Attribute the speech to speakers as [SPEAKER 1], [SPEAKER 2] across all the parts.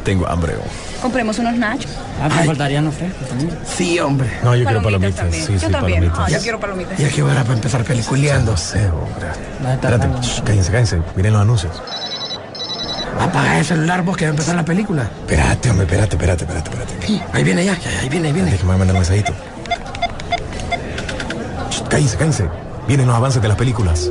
[SPEAKER 1] tengo hambre.
[SPEAKER 2] Compremos unos nachos.
[SPEAKER 3] Ah, me faltarían los frescos también.
[SPEAKER 1] Sí, hombre. No, yo quiero palomitas.
[SPEAKER 2] también.
[SPEAKER 1] Sí,
[SPEAKER 2] Yo
[SPEAKER 1] sí,
[SPEAKER 2] también.
[SPEAKER 1] palomitas.
[SPEAKER 2] Ah, yo quiero palomitas.
[SPEAKER 1] Ya que hora para empezar peliculeando. No sé, hombre. Espérate, shh, cállense, cállense. Miren los anuncios. Apaga el celular vos que va a empezar la película. Espérate, hombre, espérate, espérate, espérate, espérate. Ahí viene ya, ya, ahí viene, ahí viene. Déjame mandar un mensajito. Shh, Cállense, cállense. Vienen los avances de las películas.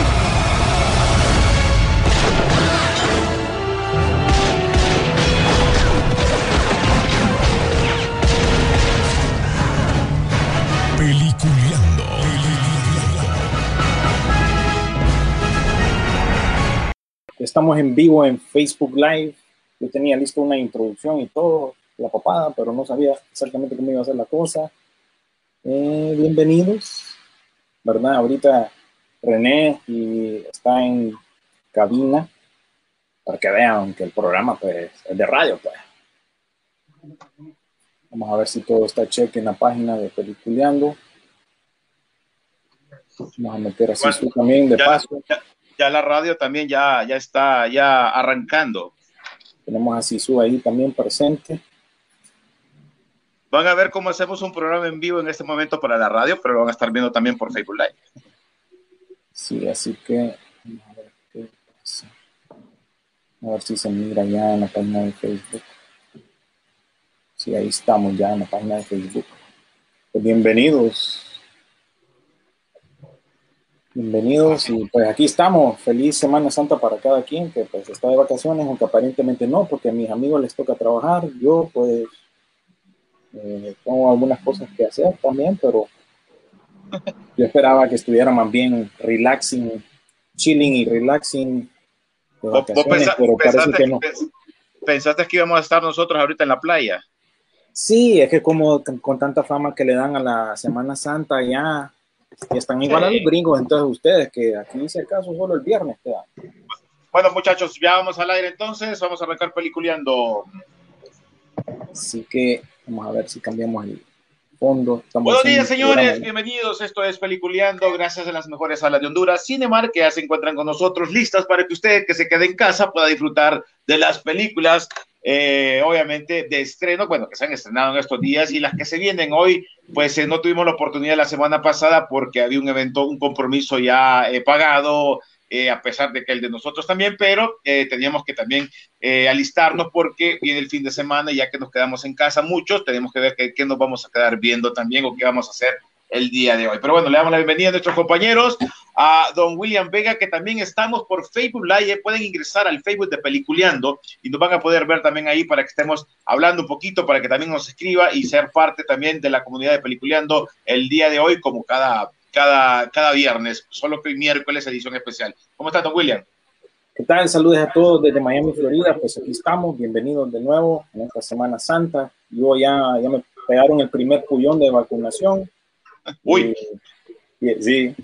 [SPEAKER 4] Estamos en vivo en Facebook Live. Yo tenía listo una introducción y todo, la papada, pero no sabía exactamente cómo iba a ser la cosa. Eh, bienvenidos, ¿verdad? Ahorita René y está en cabina para que vean que el programa pues, es de radio. Pues. Vamos a ver si todo está cheque en la página de Peliculeando. Vamos a meter así
[SPEAKER 5] Bueno,
[SPEAKER 4] también de
[SPEAKER 5] ya,
[SPEAKER 4] paso.
[SPEAKER 5] ya- ya la radio también ya, ya está ya arrancando.
[SPEAKER 4] Tenemos a Sisu ahí también presente.
[SPEAKER 5] Van a ver cómo hacemos un programa en vivo en este momento para la radio, pero lo van a estar viendo también por Facebook Live.
[SPEAKER 4] Sí, así que vamos a ver qué pasa. A ver si se mira ya en la página de Facebook. Sí, ahí estamos ya en la página de Facebook. Pues bienvenidos. Bienvenidos y pues aquí estamos. Feliz Semana Santa para cada quien que pues está de vacaciones, aunque aparentemente no, porque a mis amigos les toca trabajar. Yo pues eh, tengo algunas cosas que hacer también, pero yo esperaba que estuviera más bien relaxing, chilling y relaxing de
[SPEAKER 5] ¿Vos, vos
[SPEAKER 4] vacaciones,
[SPEAKER 5] pensa-
[SPEAKER 4] pero
[SPEAKER 5] pensaste,
[SPEAKER 4] que no.
[SPEAKER 5] pens- pensaste que íbamos a estar nosotros ahorita en la playa?
[SPEAKER 4] Sí, es que como con tanta fama que le dan a la Semana Santa ya, ya están igual a los gringos, entonces ustedes que aquí si acaso solo el viernes quedan.
[SPEAKER 5] Bueno, muchachos, ya vamos al aire entonces, vamos a arrancar peliculeando.
[SPEAKER 4] Así que vamos a ver si cambiamos el fondo.
[SPEAKER 5] Buenos días, señores, bienvenidos. Esto es Peliculeando, gracias a las mejores salas de Honduras. Cinemar, que ya se encuentran con nosotros, listas para que usted que se quede en casa pueda disfrutar de las películas, eh, obviamente, de estreno, bueno, que se han estrenado en estos días y las que se vienen hoy, pues eh, no tuvimos la oportunidad la semana pasada porque había un evento, un compromiso ya eh, pagado. Eh, a pesar de que el de nosotros también, pero eh, teníamos que también eh, alistarnos porque viene el fin de semana y ya que nos quedamos en casa muchos, tenemos que ver qué, qué nos vamos a quedar viendo también o qué vamos a hacer el día de hoy. Pero bueno, le damos la bienvenida a nuestros compañeros, a don William Vega, que también estamos por Facebook Live. Pueden ingresar al Facebook de Peliculeando y nos van a poder ver también ahí para que estemos hablando un poquito, para que también nos escriba y ser parte también de la comunidad de Peliculeando el día de hoy, como cada, cada, cada viernes, solo que hoy miércoles edición especial. ¿Cómo está, don William?
[SPEAKER 4] ¿Qué tal? Saludos a todos desde Miami, Florida. Pues aquí estamos, bienvenidos de nuevo en esta Semana Santa. Yo ya, ya me pegaron el primer pullón de vacunación.
[SPEAKER 5] Uy.
[SPEAKER 4] Y, y- sí,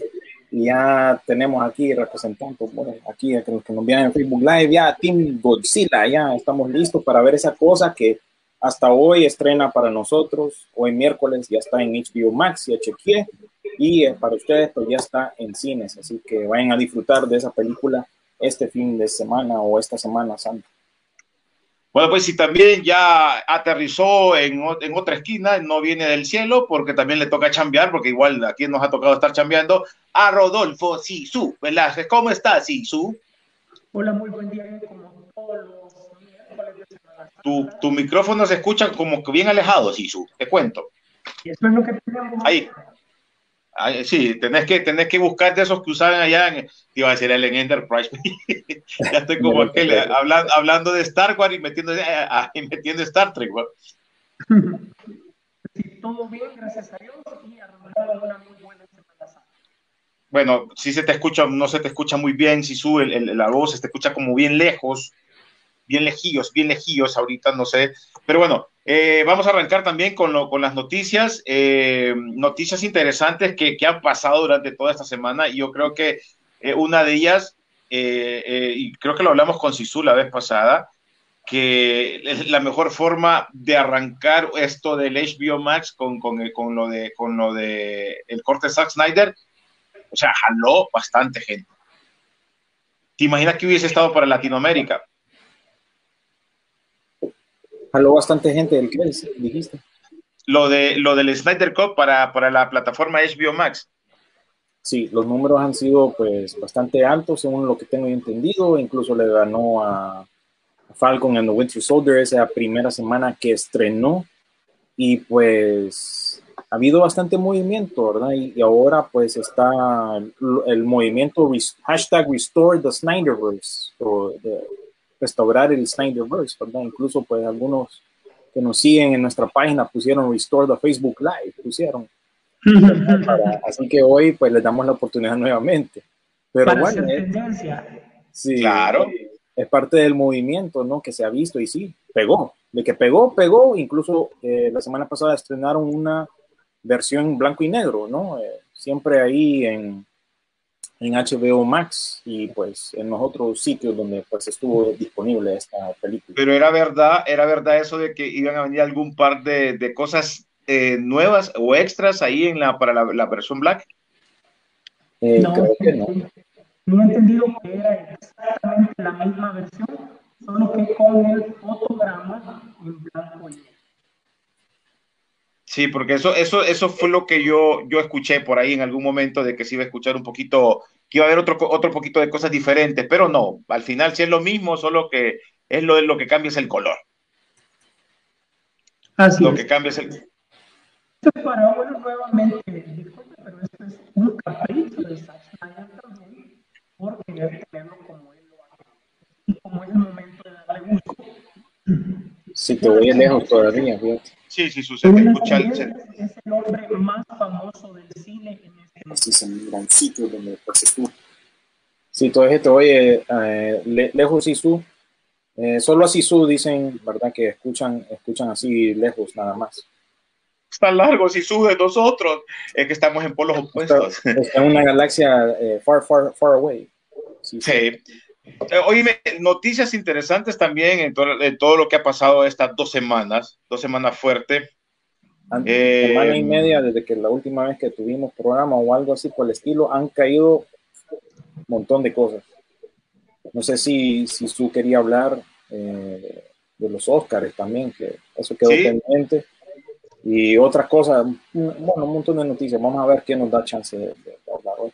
[SPEAKER 4] y ya tenemos aquí representantes, bueno, aquí a los que nos vean en Facebook Live, ya Team Godzilla, ya estamos listos para ver esa cosa que hasta hoy estrena para nosotros, hoy miércoles ya está en HBO Max, ya chequeé, y eh, para ustedes pues ya está en cines, así que vayan a disfrutar de esa película este fin de semana o esta Semana Santa.
[SPEAKER 5] Bueno, pues si también ya aterrizó en, en otra esquina, no viene del cielo, porque también le toca chambear, porque igual aquí nos ha tocado estar chambeando, a Rodolfo Sisu Velázquez. ¿Cómo está, Sisu?
[SPEAKER 6] Hola, muy buen día, como todos los miércoles de Semana Santa.
[SPEAKER 5] Tu, tu micrófono se escucha como que bien alejado, Sisu, te cuento.
[SPEAKER 6] Y eso es lo que tenemos.
[SPEAKER 5] Ahí. Ahí, sí, tenés que, tenés que buscar de esos que usaban allá, en, te iba a decir el en Enterprise. ya estoy como aquel, eh, hablan- hablando de Star Wars y metiendo, eh, ah, y metiendo Star Trek.
[SPEAKER 6] Sí, todo bien, gracias a Dios, y arrancamos una muy buena Semana Santa.
[SPEAKER 5] Bueno, sí se te escucha, no se te escucha muy bien, si sube el- el- la voz, se te escucha como bien lejos, bien lejillos, bien lejillos ahorita, no sé. Pero bueno, eh, vamos a arrancar también con, lo- con las noticias, eh, noticias interesantes que, que han pasado durante toda esta semana y yo creo que eh, una de ellas eh, y creo que lo hablamos con Sisu la vez pasada, que es la mejor forma de arrancar esto del HBO Max con, con, con lo de con lo de el corte Zack Snyder, o sea, jaló bastante gente. ¿Te imaginas que hubiese estado para Latinoamérica?
[SPEAKER 4] Jaló bastante gente del que dijiste.
[SPEAKER 5] Lo de lo del Snyder Cup para, para la plataforma HBO Max.
[SPEAKER 4] Sí, los números han sido pues bastante altos según lo que tengo entendido, incluso le ganó a Falcon and the Winter Soldier esa primera semana que estrenó y pues ha habido bastante movimiento, ¿verdad? Y, ahora pues está el, movimiento hashtag Restore the Snyderverse o restaurar el Snyderverse, ¿verdad? Incluso pues algunos que nos siguen en nuestra página pusieron Restore the Facebook Live, pusieron. así que hoy pues les damos la oportunidad nuevamente. Pero bueno, eh, sí,
[SPEAKER 5] claro
[SPEAKER 4] es parte del movimiento, ¿no? Que se ha visto y sí, pegó. De que pegó, pegó. Incluso eh, la semana pasada estrenaron una versión blanco y negro, ¿no? Eh, siempre ahí en, en HBO Max y pues en los otros sitios donde pues estuvo disponible esta película.
[SPEAKER 5] Pero era verdad, era verdad eso de que iban a venir algún par de, de cosas eh, nuevas o extras ahí en la, para la, la versión black.
[SPEAKER 4] no, creo que no
[SPEAKER 6] no he entendido que era exactamente la misma versión, solo que con el fotograma en blanco y negro.
[SPEAKER 5] Sí, porque eso, eso, eso fue lo que yo, yo escuché por ahí en algún momento de que se iba a escuchar un poquito, que iba a haber otro, otro poquito de cosas diferentes, pero no, al final sí es lo mismo, solo que es lo, lo que cambia es el color.
[SPEAKER 6] Así
[SPEAKER 5] lo
[SPEAKER 6] es.
[SPEAKER 5] que cambia es el.
[SPEAKER 6] Esto es para, bueno, nuevamente, disculpe, pero esto es un capricho de Zack Snyder también por querer tenerlo como él lo hace. Y como es el momento de darle gusto.
[SPEAKER 4] Si te voy lejos todavía, fíjate.
[SPEAKER 5] Sí, sí, sucede. Escucha,
[SPEAKER 6] Es el hombre más famoso del cine en este momento.
[SPEAKER 4] Así es un gran sitio donde pues estuvo. Sí, todo esto, oye, eh, le, lejos Sisu, eh, solo a Sisu dicen, ¿verdad? Que escuchan, escuchan así lejos nada más.
[SPEAKER 5] Está largo, si sube de nosotros, es que estamos en polos opuestos.
[SPEAKER 4] Está, está en una galaxia eh, far, far, far away. Sí,
[SPEAKER 5] Sí. Eh, Oíme, noticias interesantes también en todo, en todo lo que ha pasado estas dos semanas, dos semanas fuertes.
[SPEAKER 4] An-
[SPEAKER 5] Eh,
[SPEAKER 4] semana y media desde que la última vez que tuvimos programa o algo así por el estilo, han caído un montón de cosas. No sé si, si tú quería hablar eh, de los Oscars también, que eso quedó
[SPEAKER 5] Sí.
[SPEAKER 4] pendiente. Y otras cosas, bueno, un montón de noticias. Vamos a ver qué nos da chance de- de hablar hoy.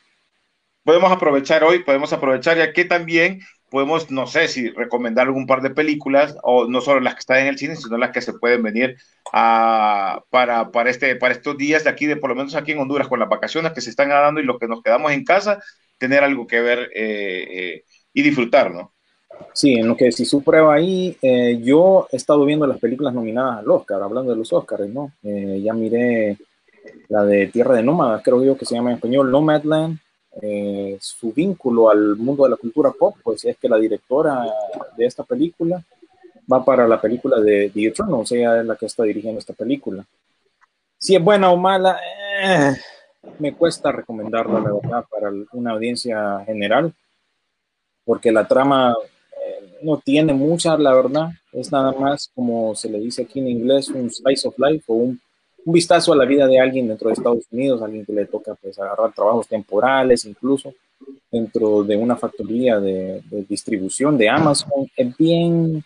[SPEAKER 5] Podemos aprovechar hoy, podemos aprovechar ya que también podemos, no sé si recomendar algún par de películas, o no solo las que están en el cine, sino las que se pueden venir a, para, para, este, para estos días de aquí, de por lo menos aquí en Honduras, con las vacaciones que se están dando y los que nos quedamos en casa, tener algo que ver eh, eh, y disfrutar, ¿no?
[SPEAKER 4] Sí, en lo que si su prueba ahí, eh, yo he estado viendo las películas nominadas al Oscar, hablando de los Oscars, ¿no? Eh, ya miré la de Tierra de Nómadas, creo yo que se llama en español Nomadland. Eh, su vínculo al mundo de la cultura pop, pues es que la directora de esta película va para la película de The Eternals, ella es la que está dirigiendo esta película. Si es buena o mala, eh, me cuesta recomendarla, la verdad, para una audiencia general, porque la trama eh, no tiene mucha, la verdad. Es nada más, como se le dice aquí en inglés, un slice of life o un, un vistazo a la vida de alguien dentro de Estados Unidos, alguien que le toca pues agarrar trabajos temporales, incluso dentro de una factoría de, de distribución de Amazon. Es bien,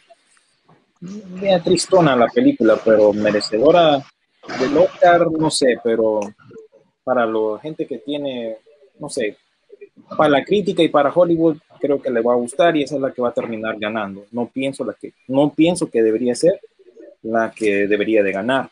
[SPEAKER 4] tristona la película, pero merecedora del Oscar, no sé, pero para la gente que tiene, no sé, para la crítica y para Hollywood creo que le va a gustar y esa es la que va a terminar ganando. No pienso la que no pienso que debería ser la que debería de ganar.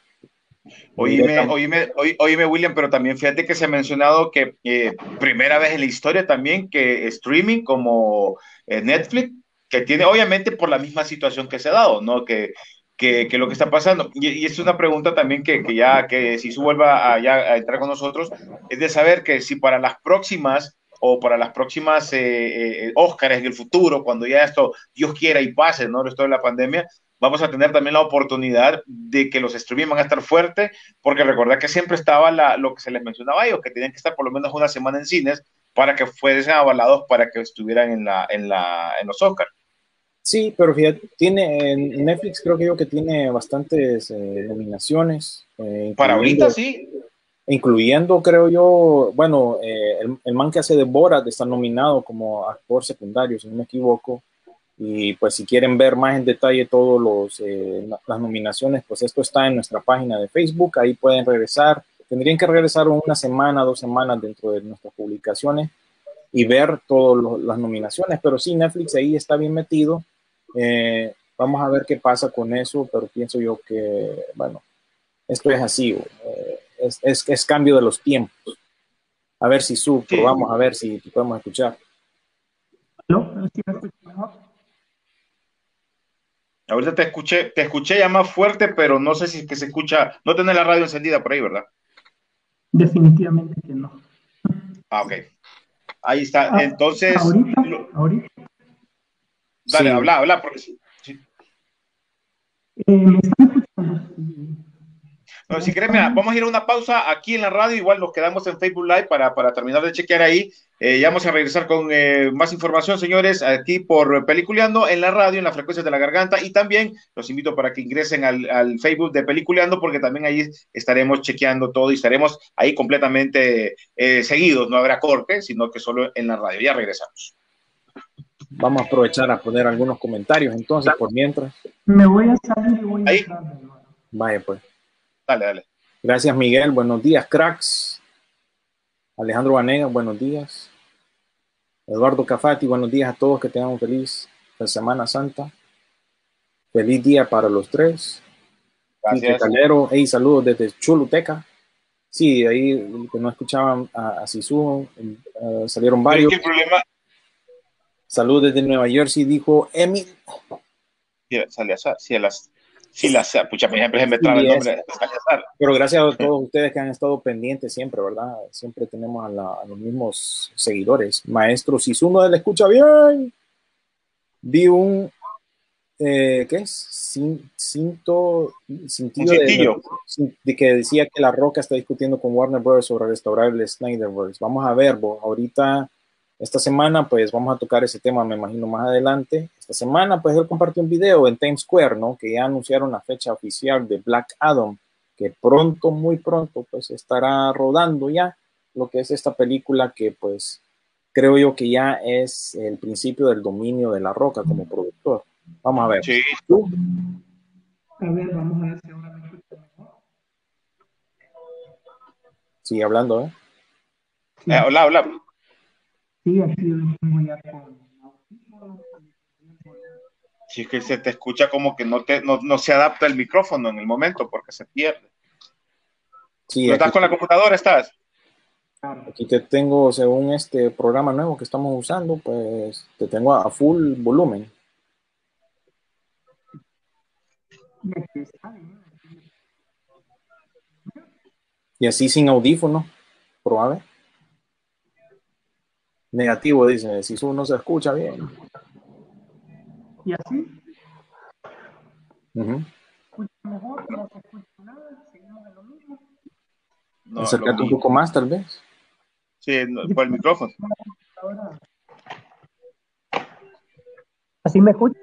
[SPEAKER 5] Oíme, oíme, oí- oíme, William, pero también fíjate que se ha mencionado que eh, primera vez en la historia también que streaming como eh, Netflix, que tiene obviamente por la misma situación que se ha dado, ¿no? Que, que, que lo que está pasando. Y, y es una pregunta también que, que ya, que si su vuelva a, ya a entrar con nosotros, es de saber que si para las próximas o para las próximas eh, eh, Óscares en el futuro, cuando ya esto Dios quiera y pase, ¿no? Esto de la pandemia, vamos a tener también la oportunidad de que los streaming van a estar fuertes, porque recordad que siempre estaba la, lo que se les mencionaba a ellos, que tenían que estar por lo menos una semana en cines para que fuesen avalados para que estuvieran en, la, en, la, en los Oscars.
[SPEAKER 4] Sí, pero fíjate, tiene en Netflix creo que yo que tiene bastantes eh, nominaciones.
[SPEAKER 5] Eh, para ahorita sí.
[SPEAKER 4] Incluyendo, creo yo, bueno, eh, el, el, man que hace de Borat está nominado como actor secundario, si no me equivoco. Y pues si quieren ver más en detalle todas eh, las nominaciones, pues esto está en nuestra página de Facebook, ahí pueden regresar. Tendrían que regresar una semana, dos semanas dentro de nuestras publicaciones y ver todas las nominaciones, pero sí, Netflix ahí está bien metido. Eh, vamos a ver qué pasa con eso, pero pienso yo que, bueno, esto es así, eh, es, es, es, cambio de los tiempos. A ver si sub, sí. vamos a ver si podemos escuchar.
[SPEAKER 6] ¿No?
[SPEAKER 5] Ahorita te escuché, te escuché ya más fuerte, pero no sé si es que se escucha, no tenés la radio encendida por ahí, ¿verdad?
[SPEAKER 6] Definitivamente que no.
[SPEAKER 5] Ah, ok. Ahí está.
[SPEAKER 6] Ah,
[SPEAKER 5] Entonces.
[SPEAKER 6] Ahorita, ahorita.
[SPEAKER 5] Dale,
[SPEAKER 4] Sí.
[SPEAKER 5] habla, habla, porque sí. sí.
[SPEAKER 6] Eh, ¿Me están escuchando?
[SPEAKER 5] No, si querés, mira, vamos a ir a una pausa aquí en la radio, igual nos quedamos en Facebook Live para, para terminar de chequear ahí. Eh, ya vamos a regresar con eh, más información, señores, aquí por Peliculeando en la radio, en las frecuencias de la garganta, y también los invito para que ingresen al, al Facebook de Peliculeando, porque también ahí estaremos chequeando todo y estaremos ahí completamente eh, seguidos, no habrá corte, sino que solo en la radio. Ya regresamos.
[SPEAKER 4] Vamos a aprovechar a poner algunos comentarios entonces, por mientras.
[SPEAKER 6] Me voy a salir y voy a
[SPEAKER 5] Ahí.
[SPEAKER 4] Vaya pues.
[SPEAKER 5] Dale, dale.
[SPEAKER 4] Gracias, Miguel. Buenos días, cracks. Alejandro Vanega, buenos días. Eduardo Cafati, buenos días a todos. Que tengan un feliz Semana Santa. Feliz día para los tres.
[SPEAKER 5] Gracias.
[SPEAKER 4] Calero, hey, saludos desde Choluteca. Sí, ahí que no escuchaban a, a Sisu, eh, salieron varios.
[SPEAKER 5] problema,
[SPEAKER 4] Saludos desde Nueva Jersey, dijo Emil.
[SPEAKER 5] Mira, Salazar, sí, a las, sí, las, pucha, por ejemplo, me traba el nombre.
[SPEAKER 4] Pero gracias a todos ustedes que han estado pendientes siempre, ¿verdad? Siempre tenemos a, la- a los mismos seguidores. Maestro, si uno de él escucha bien, vi un, eh, ¿qué es? Cin- cinto, cintillo
[SPEAKER 5] Un
[SPEAKER 4] de-
[SPEAKER 5] cintillo.
[SPEAKER 4] de, de que decía que La Roca está discutiendo con Warner Bros. sobre restaurar el Snyderverse. Vamos a ver, bo, ahorita, esta semana, pues vamos a tocar ese tema, me imagino, más adelante. Esta semana, pues él compartió un video en Times Square, ¿no? Que ya anunciaron la fecha oficial de Black Adam que pronto, muy pronto, pues estará rodando ya lo que es esta película que pues creo yo que ya es el principio del dominio de La Roca como productor. Vamos a ver.
[SPEAKER 5] Sí,
[SPEAKER 4] ¿Tú?
[SPEAKER 6] A ver, vamos a ver si ahora me mejor.
[SPEAKER 4] Sigue hablando, ¿eh?
[SPEAKER 6] Sí,
[SPEAKER 5] eh, habla.
[SPEAKER 6] Sí, aquí yo lo tengo ya con.
[SPEAKER 5] Sí, es que se te escucha como que no, te, no, no se adapta el micrófono en el momento porque se pierde.
[SPEAKER 4] Sí,
[SPEAKER 5] ¿No estás con la computadora? ¿Estás?
[SPEAKER 4] Aquí te tengo, según este programa nuevo que estamos usando, pues te tengo a, a full volumen.
[SPEAKER 6] Y
[SPEAKER 4] así sin audífono, probable. Negativo, dice, si no se escucha bien.
[SPEAKER 6] Y así,
[SPEAKER 4] Ujú.
[SPEAKER 6] escucha mejor, no se escucha nada, seguimos en lo mismo.
[SPEAKER 5] No,
[SPEAKER 4] Acércate un poco más, tal vez.
[SPEAKER 5] Sí, no, por el micrófono.
[SPEAKER 6] ¿Así me escucha?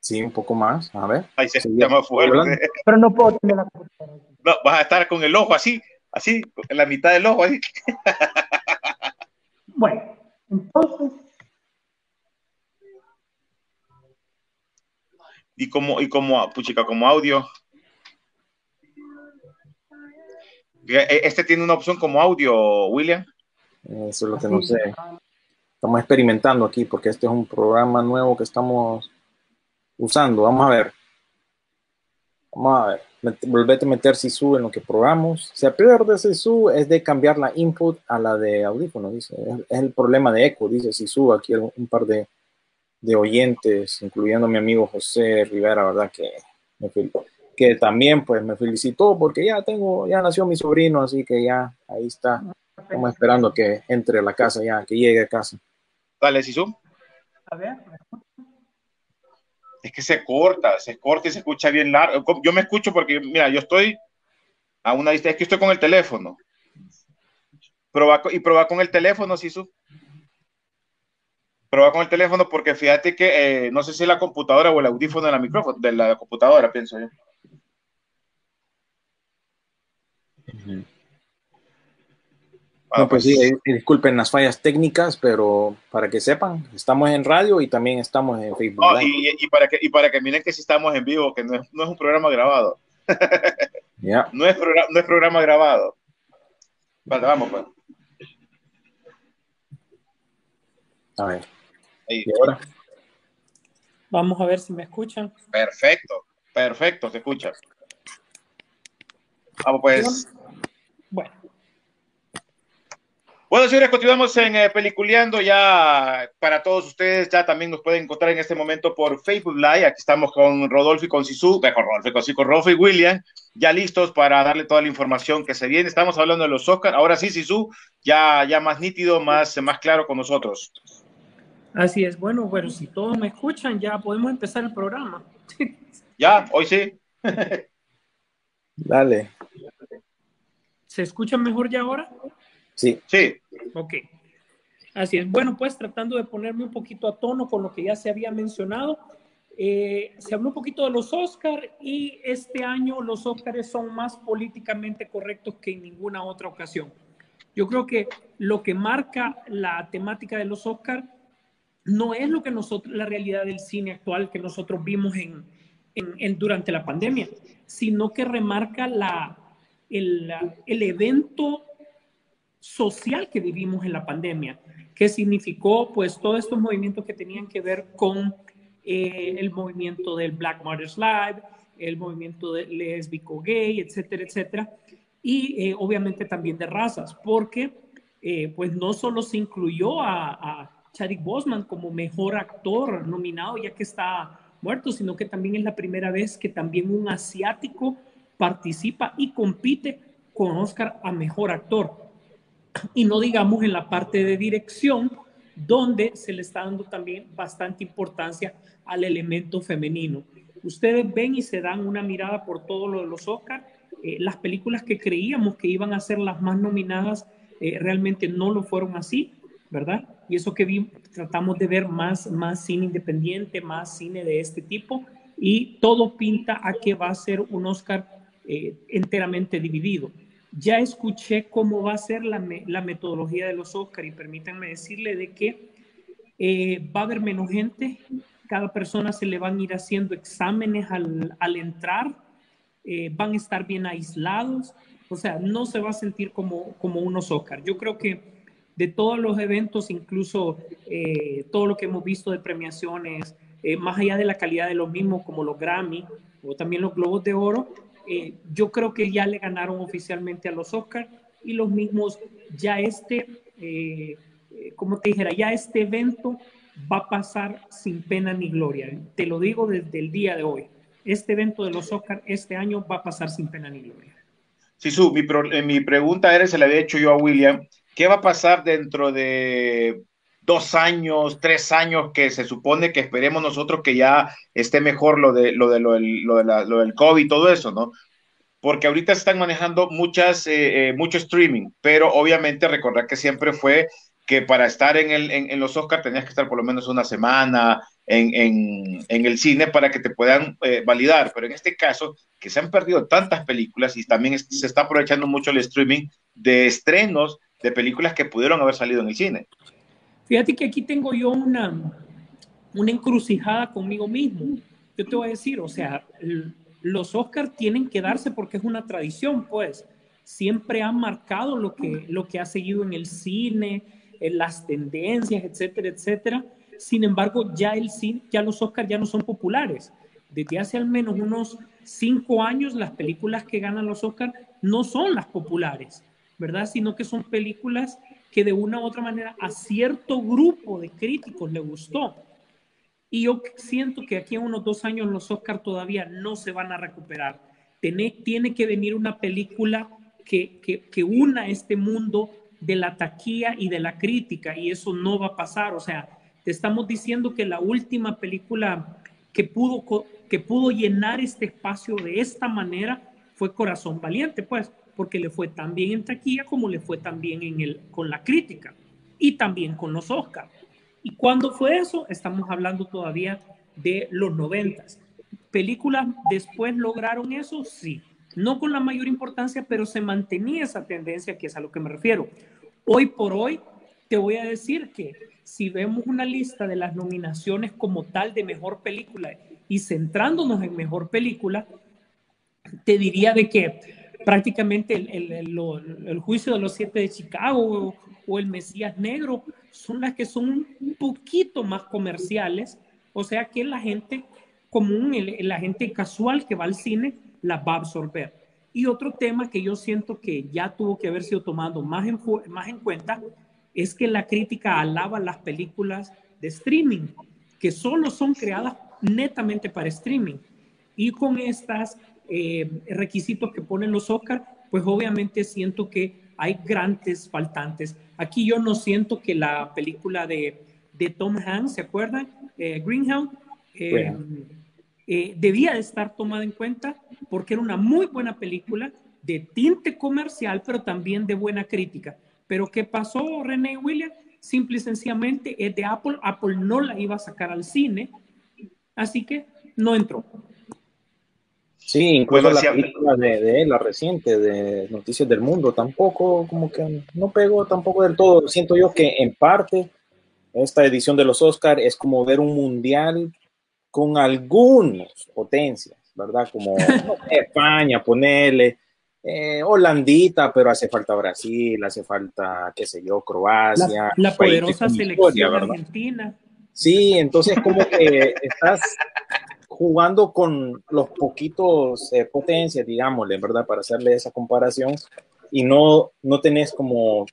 [SPEAKER 4] Sí, un poco más. A ver.
[SPEAKER 5] Ahí se escucha más
[SPEAKER 4] hablando.
[SPEAKER 5] fuerte.
[SPEAKER 6] Pero no puedo tener la computadora.
[SPEAKER 5] No, vas a estar con el ojo así, así, en la mitad del ojo ahí.
[SPEAKER 6] Bueno, entonces,
[SPEAKER 5] Y como, y como, puchica, como audio. Eh, Este tiene una opción como audio, William.
[SPEAKER 4] Eso es lo que no sé. Estamos experimentando aquí porque este es un programa nuevo que estamos usando. Vamos a ver. Vamos a ver. Volvete a meter Sisu en lo que probamos. Se pierde Sisu es de cambiar la input a la de audífono, dice. Es, el problema de eco, dice Sisu. Aquí un un par de, de oyentes, incluyendo mi amigo José Rivera, ¿verdad? Que, me que también pues me felicitó porque ya tengo, ya nació mi sobrino, así que ya ahí está. Estamos esperando que entre a la casa ya, que llegue a casa.
[SPEAKER 5] Dale, Sisu.
[SPEAKER 6] a ver.
[SPEAKER 5] Es que se corta, se corta y se escucha bien largo. Yo me escucho porque, mira, yo estoy a una distancia, es que estoy con el teléfono. Proba, y proba con el teléfono, Sisu. Proba con el teléfono porque fíjate que eh, no sé si la computadora o el audífono de la micrófono, de la computadora, pienso yo.
[SPEAKER 4] Bueno, pues sí, eh, disculpen las fallas técnicas, pero para que sepan, estamos en radio y también estamos en Facebook.
[SPEAKER 5] Oh, y, y, para que, y para que miren que sí estamos en vivo, que no es, no es un programa grabado.
[SPEAKER 4] Yeah.
[SPEAKER 5] no, es programa, no es programa grabado. Vale, vamos, pues.
[SPEAKER 4] A ver.
[SPEAKER 5] Ahí.
[SPEAKER 4] ¿Y ahora?
[SPEAKER 6] Vamos a ver si me escuchan.
[SPEAKER 5] Perfecto, perfecto, se escucha. Vamos, pues.
[SPEAKER 6] Bueno,
[SPEAKER 5] Bueno, señores, continuamos en eh, Peliculeando ya para todos ustedes. Ya también nos pueden encontrar en este momento por Facebook Live. Aquí estamos con Rodolfo y con Sisu, eh, con Rodolfo y con, con Rodolfo y William, ya listos para darle toda la información que se viene. Estamos hablando de los Oscar. Ahora sí, Sisu, ya, ya más nítido, más, más claro con nosotros.
[SPEAKER 6] así es. Bueno, bueno, si todos me escuchan, ya podemos empezar el programa.
[SPEAKER 5] Ya, hoy sí.
[SPEAKER 4] Dale.
[SPEAKER 6] ¿Se escuchan mejor ya ahora?
[SPEAKER 4] Sí.
[SPEAKER 5] Sí.
[SPEAKER 6] Ok. Así es. Bueno, pues tratando de ponerme un poquito a tono con lo que ya se había mencionado, eh, se habló un poquito de los Oscars y este año los Oscars son más políticamente correctos que en ninguna otra ocasión. Yo creo que lo que marca la temática de los Oscars no es lo que nosotros, la realidad del cine actual que nosotros vimos en, en, en durante la pandemia, sino que remarca la, el, el evento social que vivimos en la pandemia, que significó pues todos estos movimientos que tenían que ver con eh, el movimiento del Black Mothers Live, el movimiento de lésbico gay, etcétera, etcétera, y eh, obviamente también de razas, porque eh, pues no solo se incluyó a, a Chadwick Boseman como mejor actor nominado ya que está muerto, sino que también es la primera vez que también un asiático participa y compite con Oscar a mejor actor y no digamos en la parte de dirección, donde se le está dando también bastante importancia al elemento femenino. Ustedes ven y se dan una mirada por todo lo de los Oscars. Eh, las películas que creíamos que iban a ser las más nominadas eh, realmente no lo fueron así, ¿verdad? Y eso que tratamos de ver más, más cine independiente, más cine de este tipo, y todo pinta a que va a ser un Oscar eh, enteramente dividido. Ya escuché cómo va a ser la, la metodología de los Oscar y permítanme decirle de que eh, va a haber menos gente, cada persona se le van a ir haciendo exámenes al, al entrar, eh, van a estar bien aislados, o sea, no se va a sentir como, como unos Oscar. Yo creo que de todos los eventos, incluso eh, todo lo que hemos visto de premiaciones, eh, más allá de la calidad de los mismos, como los Grammy o también los Globos de Oro, eh, yo creo que ya le ganaron oficialmente a los Oscars y los mismos, ya este, eh, eh, como te dijera, ya este evento va a pasar sin pena ni gloria. Te lo digo desde el día de hoy. Este evento de los Oscars este año va a pasar sin pena ni gloria.
[SPEAKER 5] Sí, su, mi, mi pregunta era, se la había hecho yo a William, ¿qué va a pasar dentro de dos años, tres años, que se supone que esperemos nosotros que ya esté mejor lo de lo de lo lo de la, lo del COVID y todo eso, ¿no? Porque ahorita están manejando muchas, eh, eh, mucho streaming, pero obviamente recordar que siempre fue que para estar en, el, en, en los Oscars tenías que estar por lo menos una semana en, en, en el cine para que te puedan eh, validar. Pero en este caso, que se han perdido tantas películas y también se está aprovechando mucho el streaming de estrenos de películas que pudieron haber salido en el cine.
[SPEAKER 6] Fíjate que aquí tengo yo una, una encrucijada conmigo mismo. Yo te voy a decir, o sea, los Oscars tienen que darse porque es una tradición, pues. Siempre han marcado lo que, lo que ha seguido en el cine, en las tendencias, etcétera, etcétera. Sin embargo, ya, el cine, ya los Oscars ya no son populares. Desde hace al menos unos cinco años, las películas que ganan los Oscars no son las populares, ¿verdad? Sino que son películas que de una u otra manera a cierto grupo de críticos le gustó. Y yo siento que aquí en unos dos años los Oscars todavía no se van a recuperar. Tiene, tiene que venir una película que, que, que, una este mundo de la taquilla y de la crítica, y eso no va a pasar. O sea, te estamos diciendo que la última película que pudo, que pudo llenar este espacio de esta manera fue Corazón Valiente, pues, porque le fue tan bien en taquilla como le fue también en el, con la crítica y también con los Oscars. ¿Y cuándo fue eso? Estamos hablando todavía de los noventas. ¿Películas después lograron eso? Sí. No con la mayor importancia, pero se mantenía esa tendencia, que es a lo que me refiero. Hoy por hoy, te voy a decir que si vemos una lista de las nominaciones como tal de mejor película y centrándonos en mejor película, te diría de que prácticamente el, el, juicio de los siete de Chicago o, el Mesías Negro son las que son un poquito más comerciales, o sea que la gente común, la gente casual que va al cine, las va a absorber. Y otro tema que yo siento que ya tuvo que haber sido tomado más en, más en cuenta es que la crítica alaba las películas de streaming, que solo son creadas netamente para streaming. Y con estos eh, requisitos que ponen los Oscar, pues obviamente siento que hay grandes faltantes. Aquí yo no siento que la película de, de Tom Hanks, ¿se acuerdan? Eh, Greenhound, eh, eh, debía de estar tomada en cuenta porque era una muy buena película de tinte comercial, pero también de buena crítica. Pero ¿qué pasó, René Williams? Simple y sencillamente es de Apple. Apple no la iba a sacar al cine, así que no entró.
[SPEAKER 4] Sí, incluso la película de, la reciente de Noticias del Mundo tampoco, como que no pegó tampoco del todo. Siento yo que en parte esta edición de los Oscar es como ver un mundial con algunas potencias, ¿verdad? Como España, ponerle, eh, Holandita, pero hace falta Brasil, hace falta, qué sé yo, Croacia.
[SPEAKER 6] La, poderosa selección argentina.
[SPEAKER 4] Sí, entonces como que estás jugando con los poquitos eh, potencias, digámosle, ¿verdad? Para hacerle esa comparación y no, no tenés como...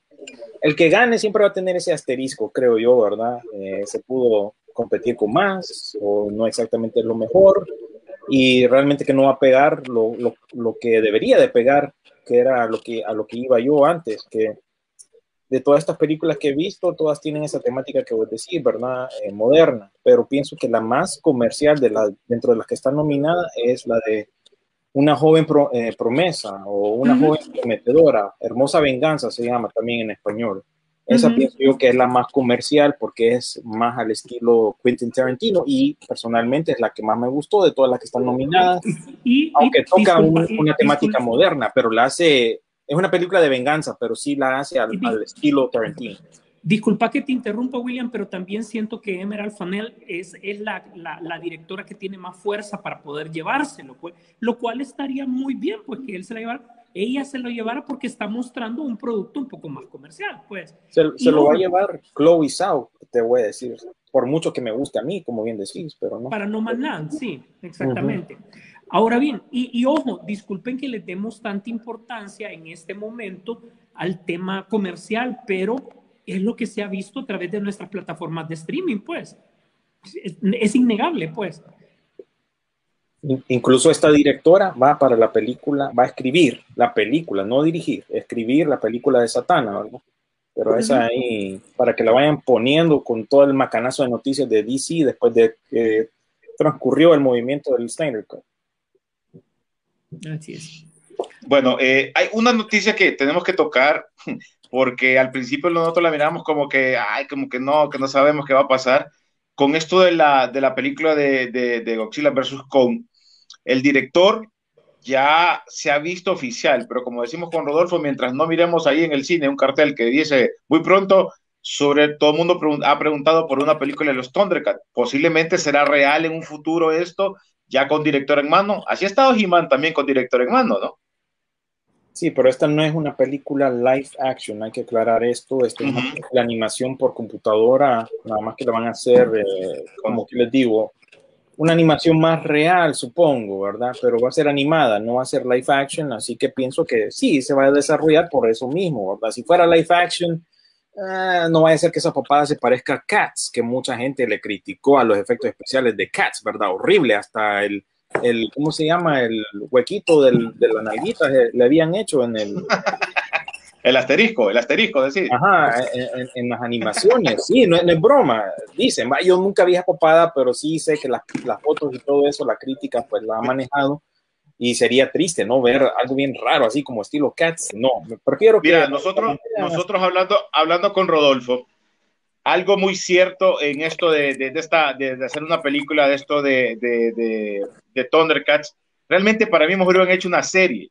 [SPEAKER 4] El que gane siempre va a tener ese asterisco, creo yo, ¿verdad? Eh, se pudo competir con más o no exactamente lo mejor y realmente que no va a pegar lo, lo, lo, que debería de pegar, que era lo que, a lo que iba yo antes, que de todas estas películas que he visto, todas tienen esa temática que voy a decir, ¿verdad? Eh, moderna, pero pienso que la más comercial de la, dentro de las que está nominada es la de una joven eh, promesa o una joven prometedora, hermosa venganza se llama también en español. Esa pienso yo que es la más comercial porque es más al estilo Quentin Tarantino y personalmente es la que más me gustó de todas las que están nominadas. Y, aunque toca una temática moderna, pero la hace, es una película de venganza, pero sí la hace al, estilo Tarantino.
[SPEAKER 6] Disculpa que te interrumpa, William, pero también siento que Emerald Fanel es, es la, la, la, directora que tiene más fuerza para poder llevárselo, pues, lo cual estaría muy bien, pues que él se la llevara ella se lo llevara porque está mostrando un producto un poco más comercial, pues.
[SPEAKER 4] Se, lo va a llevar Chloe Zhao, te voy a decir, por mucho que me guste a mí, como bien decís, pero no.
[SPEAKER 6] Para No Man sí, exactamente. Ahora bien, y, ojo, disculpen que le demos tanta importancia en este momento al tema comercial, pero es lo que se ha visto a través de nuestras plataformas de streaming, pues. es innegable, pues.
[SPEAKER 4] Incluso esta directora va para la película, va a escribir la película, no dirigir, escribir la película de Satana, ¿verdad? Pero esa ahí, para que la vayan poniendo con todo el macanazo de noticias de DC después de que transcurrió el movimiento del Snyder Cut.
[SPEAKER 6] Así es.
[SPEAKER 5] Bueno, eh, hay una noticia que tenemos que tocar, porque al principio nosotros la miramos como que, ay, como que no, que no sabemos qué va a pasar. Con esto de la, de la película de, de, de Godzilla vs. Kong, el director ya se ha visto oficial, pero como decimos con Rodolfo, mientras no miremos ahí en el cine un cartel que dice muy pronto sobre todo el mundo ha preguntado por una película de los Thundercats. Posiblemente será real en un futuro esto, ya con director en mano. Así ha estado He-Man también con director en mano, ¿no?
[SPEAKER 4] Sí, pero esta no es una película live action, hay que aclarar esto. Esto es una animación por computadora, nada más que la van a hacer, eh, como que les digo, una animación más real, supongo, ¿verdad? Pero va a ser animada, no va a ser live action, así que pienso que sí, se va a desarrollar por eso mismo, ¿verdad? Si fuera live action, eh, no va a ser que esa papada se parezca a Cats, que mucha gente le criticó a los efectos especiales de Cats, ¿verdad? Horrible, hasta el, el ¿cómo se llama? El huequito del, de la nalguita eh, le habían hecho en el...
[SPEAKER 5] El asterisco, el asterisco, decir.
[SPEAKER 4] Ajá, en, las animaciones, sí, no, es broma. Dicen, yo nunca vi a Copada, pero sí sé que las, las, fotos y todo eso, la crítica, pues la ha manejado. Y sería triste, ¿no? Ver algo bien raro, así como estilo Cats. No, prefiero
[SPEAKER 5] que... Mira, nosotros, nosotros hablando, hablando con Rodolfo, algo muy cierto en esto de, de, esta, de, hacer una película de esto de, de, Thundercats, realmente para mí mejor hubieran hecho una serie.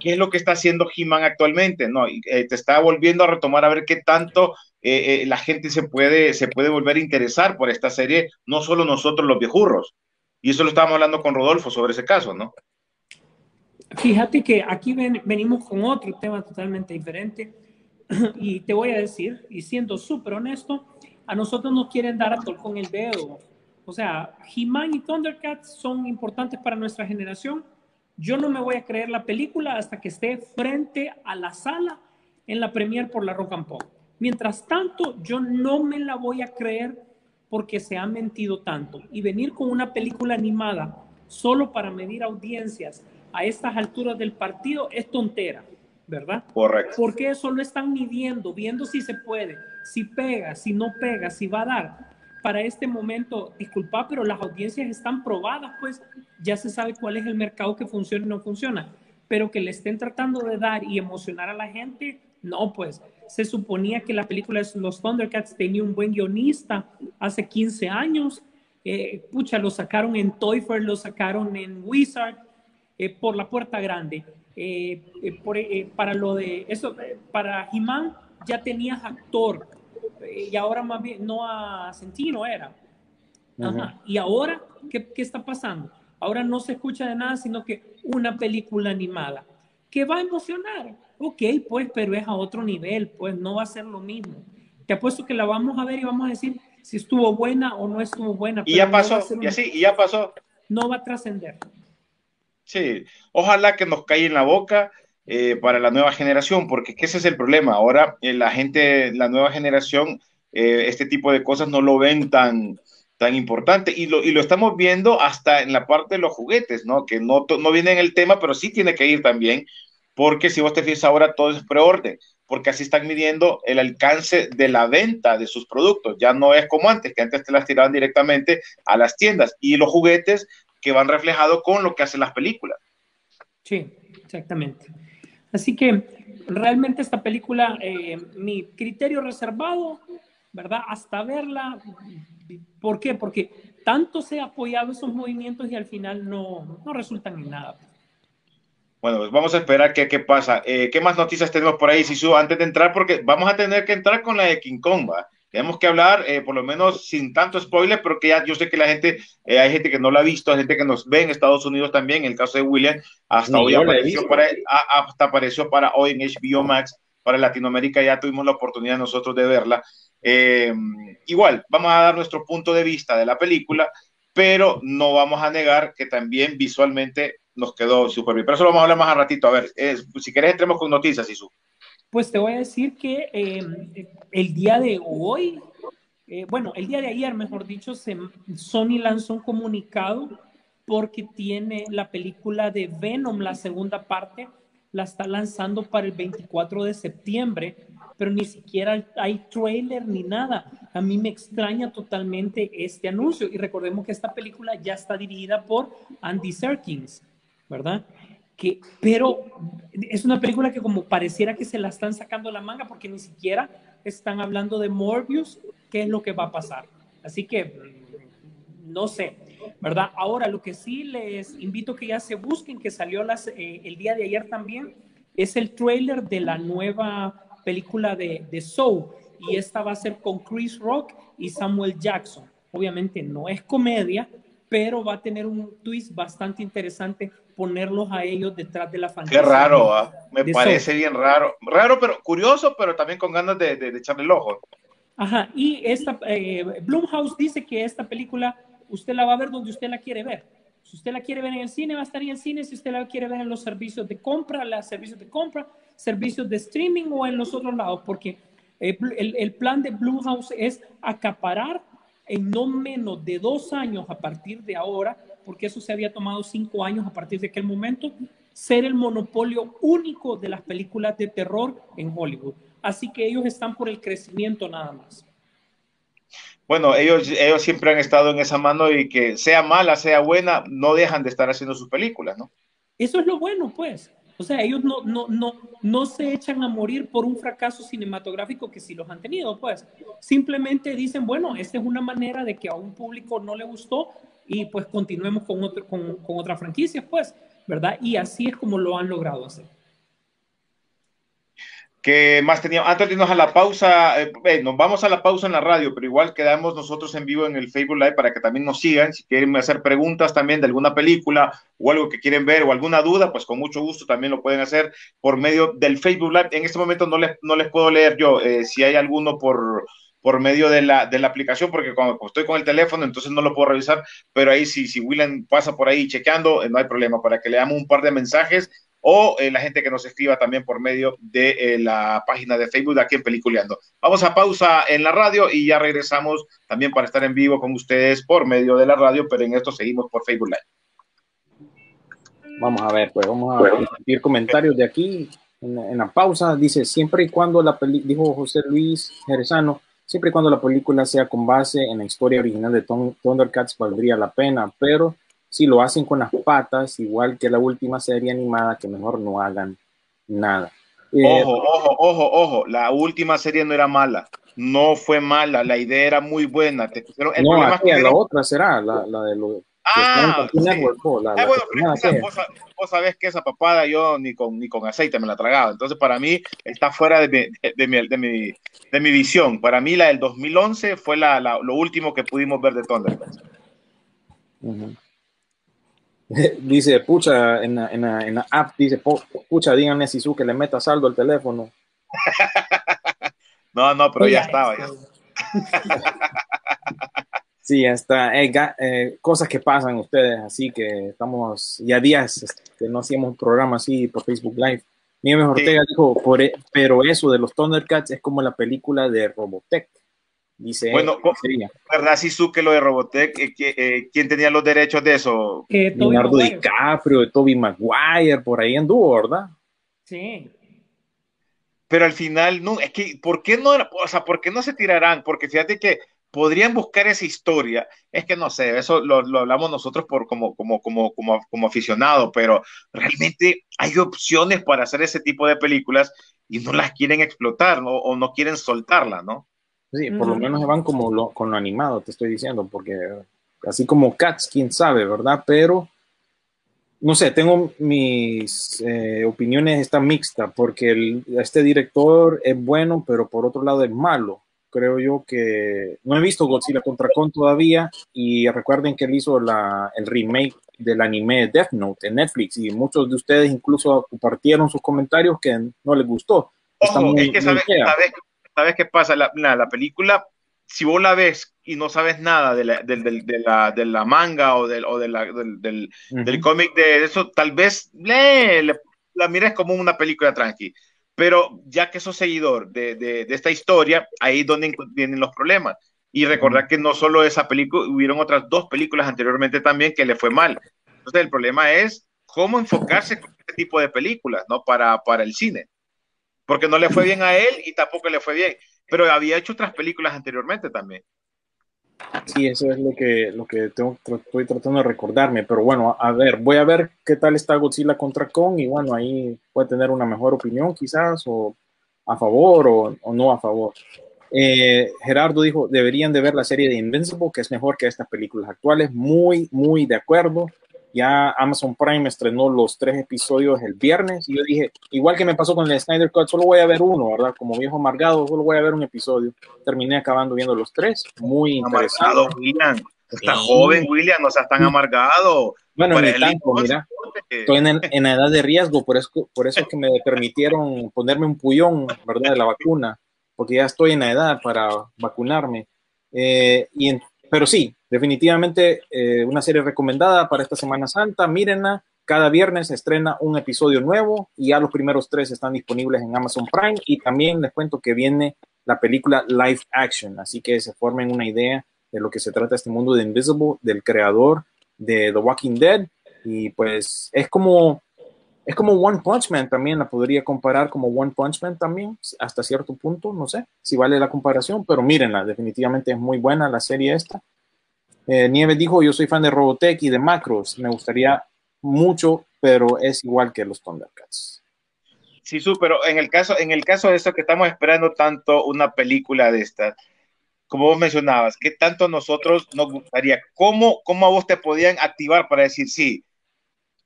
[SPEAKER 5] ¿Qué es lo que está haciendo He-Man actualmente? No, eh, te está volviendo a retomar a ver qué tanto eh, eh, la gente se puede, se puede volver a interesar por esta serie, no solo nosotros los viejurros. Y eso lo estábamos hablando con Rodolfo sobre ese caso, ¿no?
[SPEAKER 6] Fíjate que aquí venimos con otro tema totalmente diferente y te voy a decir, y siendo súper honesto, a nosotros nos quieren dar a con el dedo. O sea, He-Man y Thundercats son importantes para nuestra generación. Yo no me voy a creer la película hasta que esté frente a la sala en la premier por la Rock and Pop. Mientras tanto, yo no me la voy a creer porque se ha mentido tanto. Y venir con una película animada solo para medir audiencias a estas alturas del partido es tontera, ¿verdad?
[SPEAKER 5] Correcto.
[SPEAKER 6] Porque eso lo están midiendo, viendo si se puede, si pega, si no pega, si va a dar. Para este momento, disculpa, pero las audiencias están probadas, pues ya se sabe cuál es el mercado que funciona y no funciona. Pero que le estén tratando de dar y emocionar a la gente, no, pues se suponía que la película de los Thundercats tenía un buen guionista hace 15 años. Eh, pucha, lo sacaron en Toy Fair, lo sacaron en Wizard, eh, por la puerta grande. Eh, eh, para lo de eso, para Jimán ya tenías actor y ahora más bien no a Sentino era. Y ahora, ¿qué, ¿qué está pasando? Ahora no se escucha de nada, sino que una película animada que va a emocionar. Ok, pues, pero es a otro nivel, pues no va a ser lo mismo. Te apuesto que la vamos a ver y vamos a decir si estuvo buena o no estuvo buena.
[SPEAKER 5] Y ya pasó, y así, y ya pasó.
[SPEAKER 6] No va a trascender.
[SPEAKER 5] Sí, ojalá que nos caiga en la boca eh, para la nueva generación, porque ese es el problema. Ahora eh, la gente, la nueva generación, eh, este tipo de cosas no lo ven tan, tan importante y lo, y lo estamos viendo hasta en la parte de los juguetes, ¿no? Que no, no viene en el tema, pero sí tiene que ir también, porque si vos te fijas ahora todo es preorden, porque así están midiendo el alcance de la venta de sus productos. Ya no es como antes, que antes te las tiraban directamente a las tiendas y los juguetes que van reflejados con lo que hacen las películas.
[SPEAKER 6] Sí, exactamente. Así que realmente esta película, eh, mi criterio reservado, ¿verdad? Hasta verla, ¿por qué? Porque tanto se ha apoyado esos movimientos y al final no, no resultan en nada.
[SPEAKER 5] Bueno, pues vamos a esperar qué, qué pasa. Eh, ¿Qué más noticias tenemos por ahí, Sisu, antes de entrar? Porque vamos a tener que entrar con la de King Kong, ¿va? Tenemos que hablar, eh, por lo menos sin tanto spoiler, porque ya yo sé que la gente, eh, hay gente que no la ha visto, hay gente que nos ve en Estados Unidos también, en el caso de William, hasta hoy apareció para, hasta apareció para hoy en HBO Max, para Latinoamérica ya tuvimos la oportunidad nosotros de verla. Eh, igual, vamos a dar nuestro punto de vista de la película, pero no vamos a negar que también visualmente nos quedó súper bien. Pero eso lo vamos a hablar más a ratito. A ver, si querés entremos con noticias, Isu.
[SPEAKER 6] Pues te voy a decir que eh, el día de hoy, eh, bueno, el día de ayer, mejor dicho, Sony lanzó un comunicado porque tiene la película de Venom, la segunda parte, la está lanzando para el 24 de septiembre, pero ni siquiera hay trailer ni nada. A mí me extraña totalmente este anuncio y recordemos que esta película ya está dirigida por Andy Serkins, ¿verdad? Que, pero es una película que como pareciera que se la están sacando la manga porque ni siquiera están hablando de Morbius, qué es lo que va a pasar. Así que mm, no sé, ¿verdad? Ahora, lo que sí les invito que ya se busquen, que salió las, eh, el día de ayer también, es el trailer de la nueva película de, de Soul. Y esta va a ser con Chris Rock y Samuel Jackson. Obviamente no es comedia, pero va a tener un twist bastante interesante ponerlos a ellos detrás de la fantasía.
[SPEAKER 5] Qué raro, ¿ah? me parece bien raro. Raro, pero curioso, pero también con ganas de, de, echarle el ojo.
[SPEAKER 6] Ajá, y esta, eh, Blumhouse dice que esta película usted la va a ver donde usted la quiere ver. Si usted la quiere ver en el cine, va a estar en el cine. Si usted la quiere ver en los servicios de compra, los servicios de compra, servicios de streaming o en los otros lados, porque eh, el, el plan de Blumhouse es acaparar en no menos de dos años a partir de ahora porque eso se había tomado cinco años a partir de aquel momento, ser el monopolio único de las películas de terror en Hollywood. Así que ellos están por el crecimiento nada más.
[SPEAKER 5] Bueno, ellos, ellos siempre han estado en esa mano y que sea mala, sea buena, no dejan de estar haciendo sus películas, ¿no?
[SPEAKER 6] Eso es lo bueno, pues. O sea, ellos no, no, no, no se echan a morir por un fracaso cinematográfico que sí los han tenido, pues. Simplemente dicen, bueno, esta es una manera de que a un público no le gustó y pues continuemos con, otro, con, con otra franquicia, pues, ¿verdad? Y así es como lo han logrado hacer.
[SPEAKER 5] ¿Qué más teníamos? Antes de irnos a la pausa, eh, eh, nos vamos a la pausa en la radio, pero igual quedamos nosotros en vivo en el Facebook Live para que también nos sigan. Si quieren hacer preguntas también de alguna película o algo que quieren ver o alguna duda, pues con mucho gusto también lo pueden hacer por medio del Facebook Live. En este momento no les, no les puedo leer yo eh, si hay alguno por, por medio de la, de la aplicación, porque cuando estoy con el teléfono, entonces no lo puedo revisar, pero ahí si, si William pasa por ahí chequeando, no hay problema, para que le damos un par de mensajes o eh, la gente que nos escriba también por medio de eh, la página de Facebook de aquí en Peliculeando. Vamos a pausa en la radio y ya regresamos también para estar en vivo con ustedes por medio de la radio, pero en esto seguimos por Facebook Live.
[SPEAKER 4] Vamos a ver, pues vamos a compartir comentarios de aquí en, la pausa. Dice, siempre y cuando la película, dijo José Luis Jerezano, siempre y cuando la película sea con base en la historia original de Thundercats valdría la pena, pero si lo hacen con las patas, igual que la última serie animada, que mejor no hagan nada.
[SPEAKER 5] Eh, ojo, ojo, ojo, ojo, la última serie no era mala, no fue mala, la idea era muy buena. Te
[SPEAKER 4] el no, la otra será, la, la de los...
[SPEAKER 5] Ah, sí. Network, la, bueno, pero vos, vos, sabés que esa papada yo ni con, ni con aceite me la tragaba. Entonces, para mí, está fuera de mi, de, mi, de, mi, de mi visión. Para mí, la del 2011 fue la, la, lo último que pudimos ver de Thundercats. Uh
[SPEAKER 4] dice, pucha, en la, en, en la, app, dice, pucha, díganle a Sisu que le meta saldo al teléfono.
[SPEAKER 5] no, no, pero ya estaba. Ya.
[SPEAKER 4] sí, ya está. Eh, eh, cosas que pasan ustedes, así que estamos ya días que no hacíamos un programa así por Facebook Live. Nieves Ortega dijo, por, e, pero eso de los Thundercats es como la película de Robotech. Dice,
[SPEAKER 5] bueno, ¿verdad, Sisu, que lo de Robotech, eh, eh, quién tenía los derechos de eso?
[SPEAKER 4] Eh, Leonardo DiCaprio, Toby Maguire, por ahí anduvo, ¿verdad?
[SPEAKER 6] Sí.
[SPEAKER 5] Pero al final, no, es que, ¿por qué no, o sea, por qué no se tirarán? Porque fíjate que podrían buscar esa historia. Es que no sé, eso lo, lo hablamos nosotros por como, como, como, como, como aficionados, pero realmente hay opciones para hacer ese tipo de películas y no las quieren explotar ¿no? o no quieren soltarla, ¿no?
[SPEAKER 4] Sí, por lo menos van como lo, con lo animado, te estoy diciendo, porque así como Cats, quién sabe, ¿verdad? Pero, no sé, tengo mis eh, opiniones, están mixtas, porque este director es bueno, pero por otro lado es malo. Creo yo que no he visto Godzilla contra Kong todavía y recuerden que él hizo la, el remake del anime Death Note en Netflix y muchos de ustedes incluso compartieron sus comentarios que no les gustó.
[SPEAKER 5] Ojo, es que sabes, ¿sabes qué pasa? La, la, película, si vos la ves y no sabes nada de la, de, de, la, de la, manga o, del, o del, del cómic de eso, tal vez le, la mires como una película tranqui. Pero ya que sos seguidor de, de, esta historia, ahí es donde vienen los problemas. Y recordar que no solo esa película, hubieron otras dos películas anteriormente también que le fue mal. Entonces el problema es cómo enfocarse con este tipo de películas, ¿no? Para, para el cine porque no le fue bien a él y tampoco le fue bien, pero había hecho otras películas anteriormente también.
[SPEAKER 4] Sí, eso es lo que, lo que tengo, estoy tratando de recordarme, pero bueno, a ver, voy a ver qué tal está Godzilla contra Kong y bueno, ahí puede tener una mejor opinión quizás, o a favor o, o no a favor. Eh, Gerardo dijo, deberían de ver la serie de Invincible, que es mejor que estas películas actuales, muy, muy de acuerdo. Ya Amazon Prime estrenó los tres episodios el viernes y yo dije, igual que me pasó con el Snyder Cut, solo voy a ver uno, ¿verdad? Como viejo amargado, solo voy a ver un episodio. Terminé acabando viendo los tres, muy
[SPEAKER 5] amargado, William. Está joven, William, no seas tan amargado.
[SPEAKER 4] Bueno, ni tanto, mira. Estoy en, en, la edad de riesgo, por eso, por eso es que me permitieron ponerme un puyón, ¿verdad? De la vacuna, porque ya estoy en la edad para vacunarme. Eh, y en, pero sí, definitivamente eh, una serie recomendada para esta Semana Santa. Mírenla, cada viernes se estrena un episodio nuevo y ya los primeros tres están disponibles en Amazon Prime. Y también les cuento que viene la película Live Action, así que se formen una idea de lo que se trata este mundo de Invisible, del creador de The Walking Dead. Y pues es como es como One Punch Man también, la podría comparar como One Punch Man también, hasta cierto punto, no sé si vale la comparación, pero mírenla, definitivamente es muy buena la serie esta. Eh, Nieves dijo, yo soy fan de Robotech y de Macros, me gustaría mucho pero es igual que los Thundercats.
[SPEAKER 5] Sí, su, pero en el caso, en el caso de esto que estamos esperando tanto una película de esta, como vos mencionabas, ¿qué tanto nosotros nos gustaría? ¿Cómo, cómo a vos te podían activar para decir sí?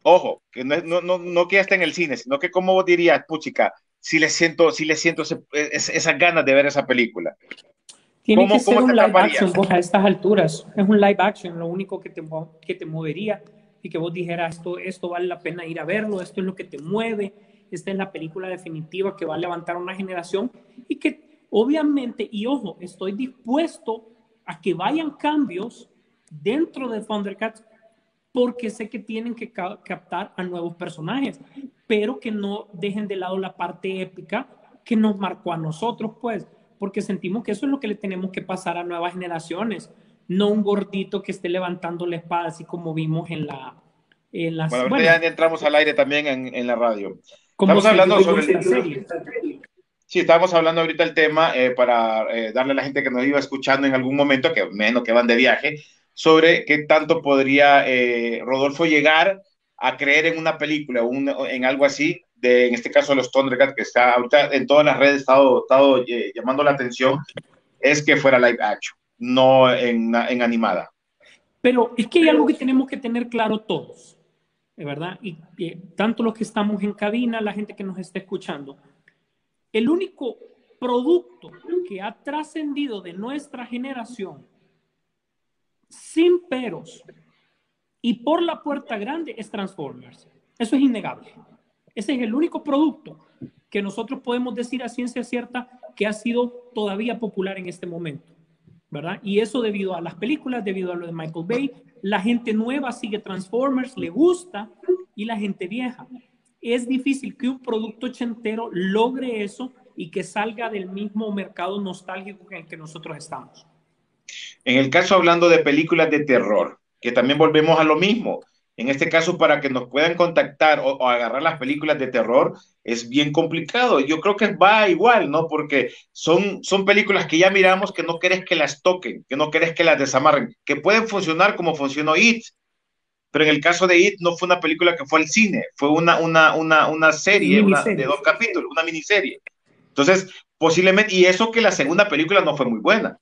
[SPEAKER 5] Ojo, que no, no, no, no que ya esté en el cine, sino que como vos dirías, puchica, si le siento, si le siento ese, esas ganas de ver esa película.
[SPEAKER 6] Tiene que ser un live action vos a estas alturas. Es un live action, lo único que te, que te movería. Y que vos dijeras, esto, esto vale la pena ir a verlo, esto es lo que te mueve, esta es la película definitiva que va a levantar una generación y que obviamente, y ojo, estoy dispuesto a que vayan cambios dentro de Thundercats porque sé que tienen que captar a nuevos personajes, pero que no dejen de lado la parte épica que nos marcó a nosotros, pues, porque sentimos que eso es lo que le tenemos que pasar a nuevas generaciones, no un gordito que esté levantando la espada, así como vimos en la... En
[SPEAKER 5] las, bueno, ahorita ya entramos al aire también en, en la radio. Estamos hablando sobre el... serie. Sí, estábamos hablando ahorita el tema eh, para eh, darle a la gente que nos iba escuchando en algún momento, que menos que van de viaje, sobre qué tanto podría eh, Rodolfo llegar a creer en una película, un, en algo así, de, en este caso los Thundercats, que está ahorita en todas las redes, estado, estado llamando la atención, es que fuera live action, no en, en animada.
[SPEAKER 6] Pero es que hay algo que tenemos que tener claro todos, ¿verdad? Y, y tanto los que estamos en cabina, la gente que nos está escuchando el único producto que ha trascendido de nuestra generación sin peros y por la puerta grande es Transformers. Eso es innegable. Ese es el único producto que nosotros podemos decir a ciencia cierta que ha sido todavía popular en este momento, ¿verdad? Y eso debido a las películas, debido a lo de Michael Bay, la gente nueva sigue Transformers, le gusta, y la gente vieja es difícil que un producto ochentero logre eso y que salga del mismo mercado nostálgico en el que nosotros estamos.
[SPEAKER 5] En el caso hablando de películas de terror, que también volvemos a lo mismo. En este caso, para que nos puedan contactar o, agarrar las películas de terror, es bien complicado. Yo creo que va igual, ¿no? Porque son, son películas que ya miramos que no querés que las toquen, que no querés que las desamarren, que pueden funcionar como funcionó It, pero en el caso de It no fue una película que fue al cine, fue una, una, una, una serie de dos capítulos, una miniserie. Entonces, posiblemente, y eso que la segunda película no fue muy buena.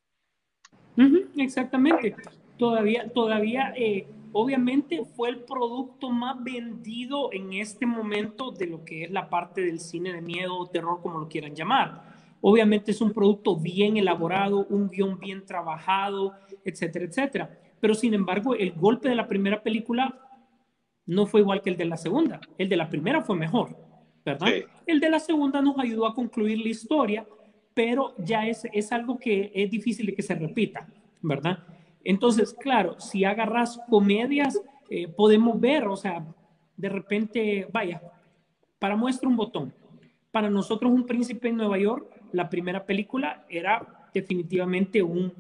[SPEAKER 6] exactamente. Todavía, todavía, eh, obviamente fue el producto más vendido en este momento de lo que es la parte del cine de miedo o terror, como lo quieran llamar. Obviamente es un producto bien elaborado, un guion bien trabajado, etcétera, etcétera pero sin embargo el golpe de la primera película no fue igual que el de la segunda. El de la primera fue mejor, ¿verdad? El de la segunda nos ayudó a concluir la historia, pero ya es, es algo que es difícil de que se repita, ¿verdad? Entonces, claro, si agarras comedias, eh, podemos ver, o sea, de repente, vaya, para muestra un botón. Para nosotros, Un Príncipe en Nueva York, la primera película era definitivamente un,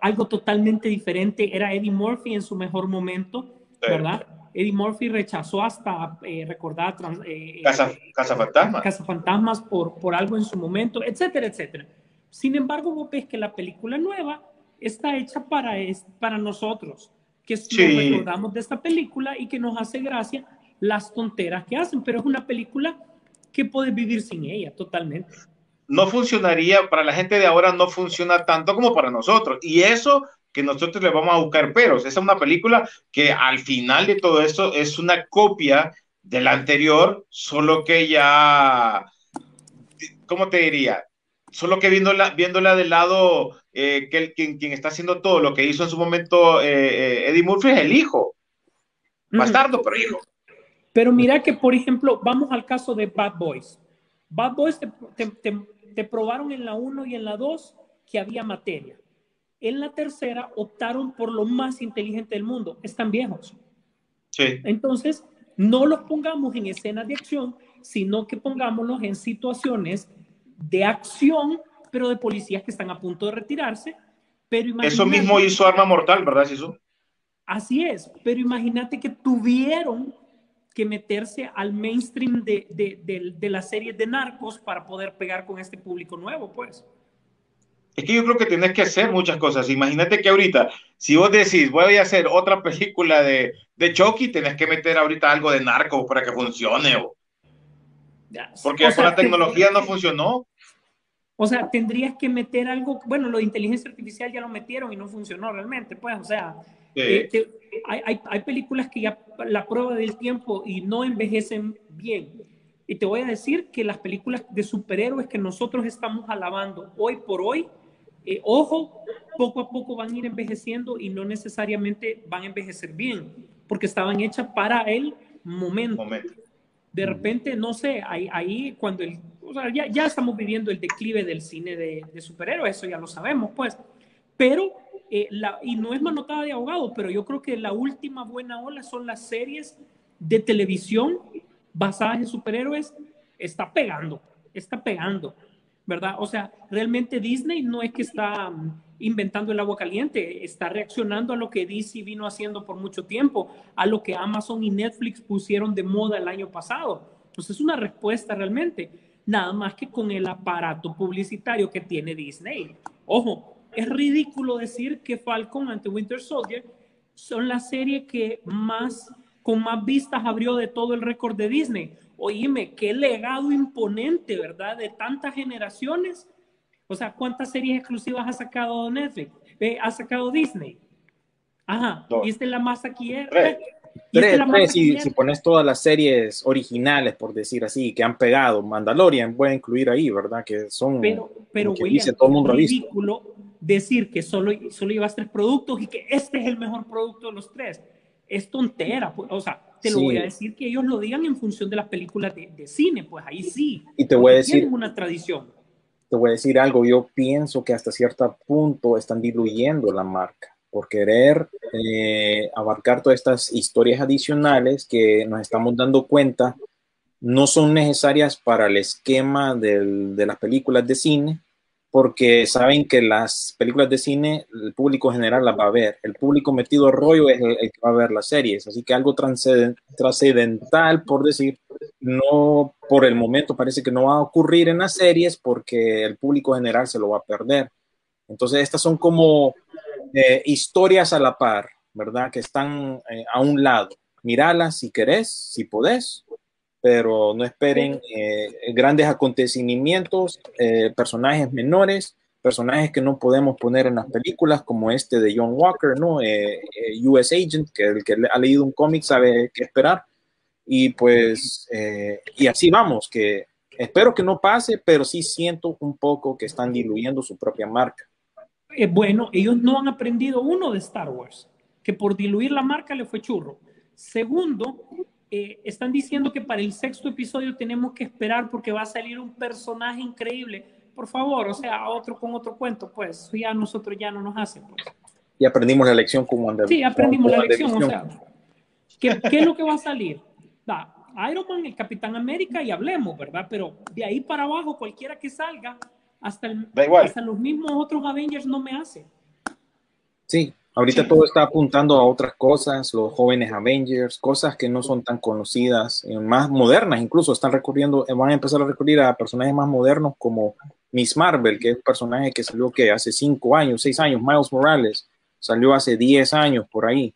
[SPEAKER 6] algo totalmente diferente. Era Eddie Murphy en su mejor momento, ¿verdad? Eddie Murphy rechazó hasta eh, recordar
[SPEAKER 5] eh, Casa, Casa Fantasmas.
[SPEAKER 6] Casa Fantasmas por, por algo en su momento, etcétera, etcétera. Sin embargo, vos ves que la película nueva está hecha para, es, para nosotros, que sí. nos recordamos de esta película y que nos hace gracia las tonteras que hacen, pero es una película que puedes vivir sin ella totalmente
[SPEAKER 5] no funcionaría, para la gente de ahora no funciona tanto como para nosotros. Y eso que nosotros le vamos a buscar peros. Esa es una película que al final de todo esto es una copia de la anterior, solo que ya, ¿cómo te diría? Solo que viéndola, viéndola del lado eh, que el, quien, quien, está haciendo todo lo que hizo en su momento eh, eh, Eddie Murphy es el hijo. Bastardo, pero hijo.
[SPEAKER 6] Pero mira que, por ejemplo, vamos al caso de Bad Boys. Bad Boys te, te probaron en la 1 y en la 2 que había materia. En la tercera optaron por lo más inteligente del mundo. Están viejos.
[SPEAKER 5] Sí.
[SPEAKER 6] Entonces, no los pongamos en escenas de acción, sino que pongámoslos en situaciones de acción, pero de policías que están a punto de retirarse. Pero
[SPEAKER 5] Eso mismo hizo Arma Mortal, ¿verdad, Sisu?
[SPEAKER 6] Así es, pero imagínate que tuvieron que meterse al mainstream de, de, de, de las series de narcos para poder pegar con este público nuevo, pues.
[SPEAKER 5] Es que yo creo que tenés que hacer muchas cosas. Imagínate que ahorita, si vos decís, voy a hacer otra película de, de Chucky, tenés que meter ahorita algo de narco para que funcione. O... Porque con la tecnología no funcionó.
[SPEAKER 6] O sea, tendrías que meter algo, bueno, lo de inteligencia artificial ya lo metieron y no funcionó realmente, pues, o sea, eh, hay, hay, hay, películas que ya la prueba del tiempo y no envejecen bien. Y te voy a decir que las películas de superhéroes que nosotros estamos alabando hoy por hoy, eh, ojo, poco a poco van a ir envejeciendo y no necesariamente van a envejecer bien, porque estaban hechas para el momento. De repente, no sé, ahí, ahí cuando el, o sea, ya, ya, estamos viviendo el declive del cine de, de, superhéroes, eso ya lo sabemos, pues. Pero, eh, la, y no es manotada de abogado, pero yo creo que la última buena ola son las series de televisión basadas en superhéroes, está pegando, está pegando, ¿verdad? O sea, realmente Disney no es que está mm, inventando el agua caliente, está reaccionando a lo que DC vino haciendo por mucho tiempo, a lo que Amazon y Netflix pusieron de moda el año pasado. Entonces es una respuesta realmente, nada más que con el aparato publicitario que tiene Disney. Ojo, es ridículo decir que Falcon ante Winter Soldier son la serie que más con más vistas abrió de todo el récord de Disney. Oíme, qué legado imponente, ¿verdad? De tantas generaciones. O sea, ¿cuántas series exclusivas ha sacado Netflix? Eh, ha sacado Disney. Ajá. Y esta es la más aquí.
[SPEAKER 4] Tres, tres, si, si, pones todas las series originales, por decir así, que han pegado, Mandalorian voy a incluir ahí, ¿verdad? Que son,
[SPEAKER 6] pero, pero que dice, todo el mundo ridículo decir que solo, solo llevas tres productos y que este es el mejor producto de los tres es tontera, pues, o sea, te lo voy a decir que ellos lo digan en función de las películas de, cine, pues ahí sí.
[SPEAKER 4] Y te voy a decir
[SPEAKER 6] una tradición.
[SPEAKER 4] Te voy a decir algo, yo pienso que hasta cierto punto están diluyendo la marca por querer eh, abarcar todas estas historias adicionales que nos estamos dando cuenta no son necesarias para el esquema de las películas de cine porque saben que las películas de cine, el público general las va a ver. El público metido rollo es el, que va a ver las series. Así que algo trascendental, por decir, no por el momento parece que no va a ocurrir en las series porque el público general se lo va a perder. Entonces, estas son como eh, historias a la par, ¿verdad? Que están eh, a un lado. Miralas si querés, si podés, pero no esperen eh, grandes acontecimientos, eh, personajes menores, personajes que no podemos poner en las películas, como este de John Walker, ¿no? Eh, US Agent, que el que ha leído un cómic sabe qué esperar. Y pues, y así vamos, que espero que no pase, pero sí siento un poco que están diluyendo su propia marca.
[SPEAKER 6] bueno, ellos no han aprendido uno de Star Wars, que por diluir la marca le fue churro. Segundo, eh, están diciendo que para el sexto episodio tenemos que esperar porque va a salir un personaje increíble. Por favor, o sea, otro con otro cuento, pues ya nosotros ya no nos hace. Pues.
[SPEAKER 4] Y aprendimos la lección con Wonder
[SPEAKER 6] Sí, aprendimos la lección, o sea, ¿qué, ¿qué, es lo que va a salir? Da, Iron Man, el Capitán América y hablemos, ¿verdad? Pero de ahí para abajo, cualquiera que salga, hasta, el, hasta los mismos otros Avengers no me hace.
[SPEAKER 4] Sí, Ahorita todo está apuntando a otras cosas, los jóvenes Avengers, cosas que no son tan conocidas, eh, más modernas incluso, están recurriendo, eh, van a empezar a recurrir a personajes más modernos como Miss Marvel, que es un personaje que salió que hace cinco años, seis años, Miles Morales, salió hace diez años por ahí.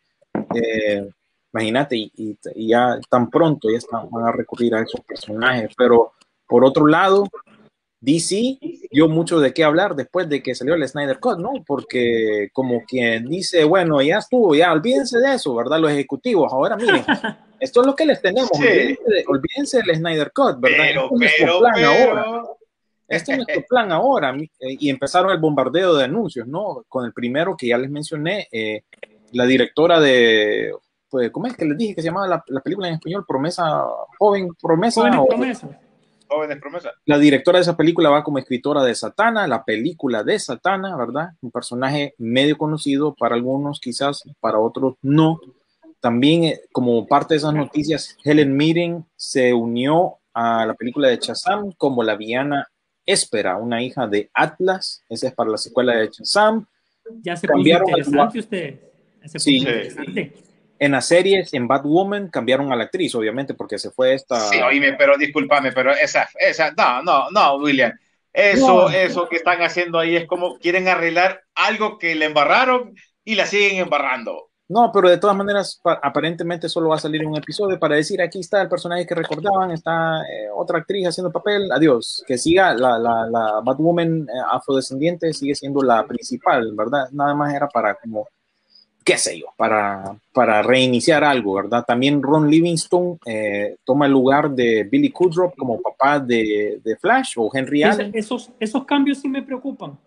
[SPEAKER 4] Eh, imagínate, y, ya tan pronto ya están, van a recurrir a esos personajes, pero por otro lado, DC dio mucho de qué hablar después de que salió el Snyder Cut, ¿no? Porque como quien dice, bueno, ya estuvo, ya olvídense de eso, ¿verdad? Los ejecutivos, ahora miren, esto es lo que les tenemos, olvídense, del Snyder Cut, ¿verdad?
[SPEAKER 5] Pero, este es pero, plan ahora.
[SPEAKER 4] Este es nuestro plan ahora. Eh, y empezaron el bombardeo de anuncios, ¿no? Con el primero que ya les mencioné, eh, la directora de, pues, ¿cómo es que les dije que se llamaba la, película en español? Promesa, joven, promesa.
[SPEAKER 6] Joven, promesa
[SPEAKER 5] Jóvenes Promesas.
[SPEAKER 4] La directora de esa película va como escritora de Satana, la película de Satana, ¿verdad? Un personaje medio conocido para algunos, quizás para otros no. También, eh, como parte de esas noticias, Helen Mirren se unió a la película de Shazam como la villana Espera, una hija de Atlas. Esa es para la secuela de Shazam.
[SPEAKER 6] Ya se cambiaron interesante usted.
[SPEAKER 4] sí. En las series, en Batwoman, cambiaron a la actriz, obviamente, porque se fue esta.
[SPEAKER 5] Sí, oíme, pero discúlpame, pero esa, esa, no, no, no, William. Eso, eso que están haciendo ahí es como quieren arreglar algo que le embarraron y la siguen embarrando.
[SPEAKER 4] No, pero de todas maneras, aparentemente solo va a salir un episodio para decir aquí está el personaje que recordaban, está eh, otra actriz haciendo papel, adiós, que siga la, la, la Batwoman eh, afrodescendiente, sigue siendo la principal, ¿verdad? Nada más era para como, qué sé yo, para, para reiniciar algo, ¿verdad? También Ron Livingston eh, toma el lugar de Billy Kudrop como papá de, de Flash o Henry Allen.
[SPEAKER 6] Esos, esos cambios sí me preocupan.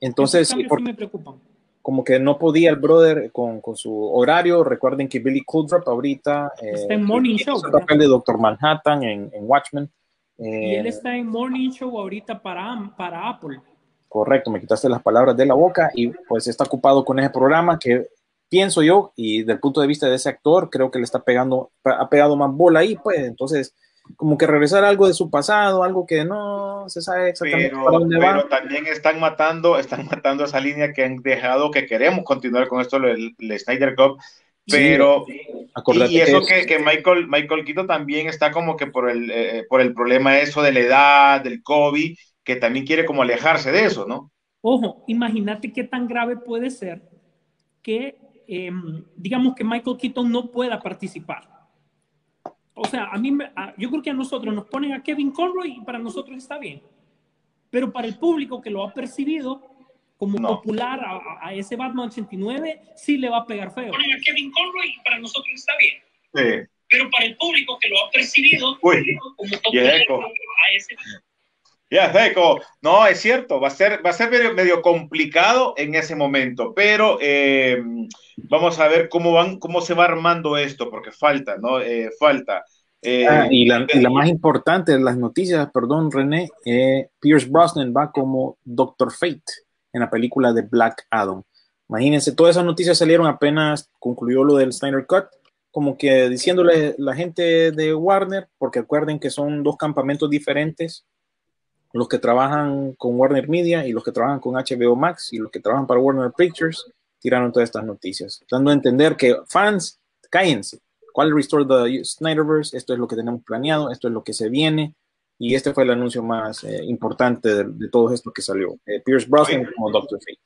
[SPEAKER 4] Entonces,
[SPEAKER 6] sí me preocupan
[SPEAKER 4] como que no podía el brother con, con su horario. Recuerden que Billy Kudrup ahorita
[SPEAKER 6] eh, está en Morning Show.
[SPEAKER 4] el papel de Doctor Manhattan en, en Watchmen.
[SPEAKER 6] y él eh, está en Morning Show ahorita para, para Apple.
[SPEAKER 4] Correcto, me quitaste las palabras de la boca y pues está ocupado con ese programa que pienso yo y del punto de vista de ese actor creo que le está pegando, ha pegado más bola ahí, pues entonces como que regresar algo de su pasado, algo que no se sabe exactamente
[SPEAKER 5] pero, para dónde pero también están matando, están matando esa línea que han dejado, que queremos continuar con esto, el, Snyder Cup, pero y eso que, que, Michael, Michael Quito también está como que por el, eh, por el problema eso de la edad, del COVID, que también quiere como alejarse de eso, ¿no?
[SPEAKER 6] Ojo, imagínate qué tan grave puede ser que, em, digamos que Michael Keaton no pueda participar o sea, a mí, yo creo que a nosotros nos ponen a Kevin Conroy y para nosotros está bien. Pero para el público que lo ha percibido como popular a, ese Batman 89, sí le va a pegar feo. Ponen a Kevin Conroy y para nosotros está bien. Sí. Pero para el público que lo ha percibido como popular
[SPEAKER 5] a ese ya, no, es cierto, va a ser, va a ser medio, complicado en ese momento, pero eh, vamos a ver cómo van, cómo se va armando esto, porque falta, ¿no? Eh, falta.
[SPEAKER 4] Eh, ah, y, la, más importante de las noticias, perdón, René, Pierce Brosnan va como Doctor Fate en la película de Black Adam. Imagínense, todas esas noticias salieron apenas concluyó lo del Snyder Cut, como que diciéndole la gente de Warner, porque acuerden que son dos campamentos diferentes los que trabajan con Warner Media y los que trabajan con HBO Max y los que trabajan para Warner Pictures tiraron todas estas noticias, dando a entender que fans, cállense. ¿Cuál Restore the Snyderverse? Esto es lo que tenemos planeado, esto es lo que se viene. Y este fue el anuncio más eh, importante de, todo esto que salió. Eh, Pierce Brosnan como Doctor Fate.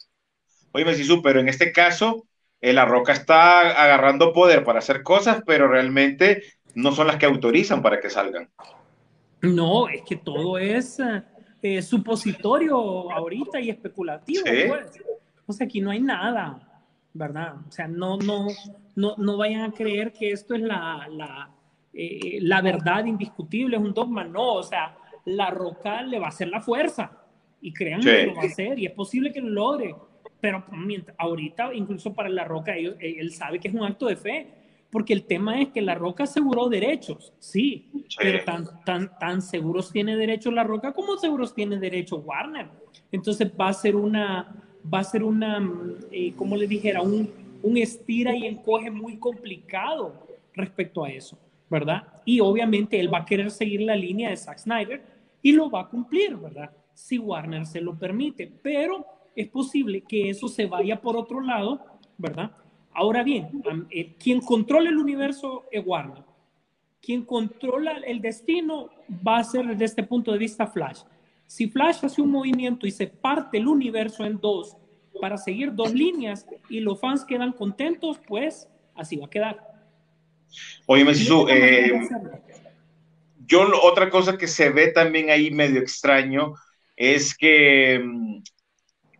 [SPEAKER 5] Oye, Mesisu, pero en este caso, eh, La Roca está agarrando poder para hacer cosas, pero realmente no son las que autorizan para que salgan.
[SPEAKER 6] No, es que todo es eh, supositorio ahorita y especulativo. Pues. O sea, aquí no hay nada, ¿verdad? O sea, no, no, no, no vayan a creer que esto es la, la, eh, la verdad indiscutible, es un dogma. No, o sea, la roca le va a hacer la fuerza y créanme que lo va a hacer y es posible que lo logre. Pero ahorita, incluso para la roca, él sabe que es un acto de fe porque el tema es que La Roca aseguró derechos, sí, pero tan, tan, tan seguros tiene derecho La Roca como seguros tiene derecho Warner. Entonces va a ser una, va a ser una, eh, como le dijera, un, un estira y encoge muy complicado respecto a eso, ¿verdad? Y obviamente él va a querer seguir la línea de Zack Snyder y lo va a cumplir, ¿verdad? Si Warner se lo permite, pero es posible que eso se vaya por otro lado, ¿verdad? Ahora bien, eh, quien controla el universo es Warner. Quien controla el destino va a ser desde este punto de vista Flash. Si Flash hace un movimiento y se parte el universo en dos para seguir dos líneas y los fans quedan contentos, pues así va a quedar.
[SPEAKER 5] Oye, Mesisu, eh, yo otra cosa que se ve también ahí medio extraño es que mm,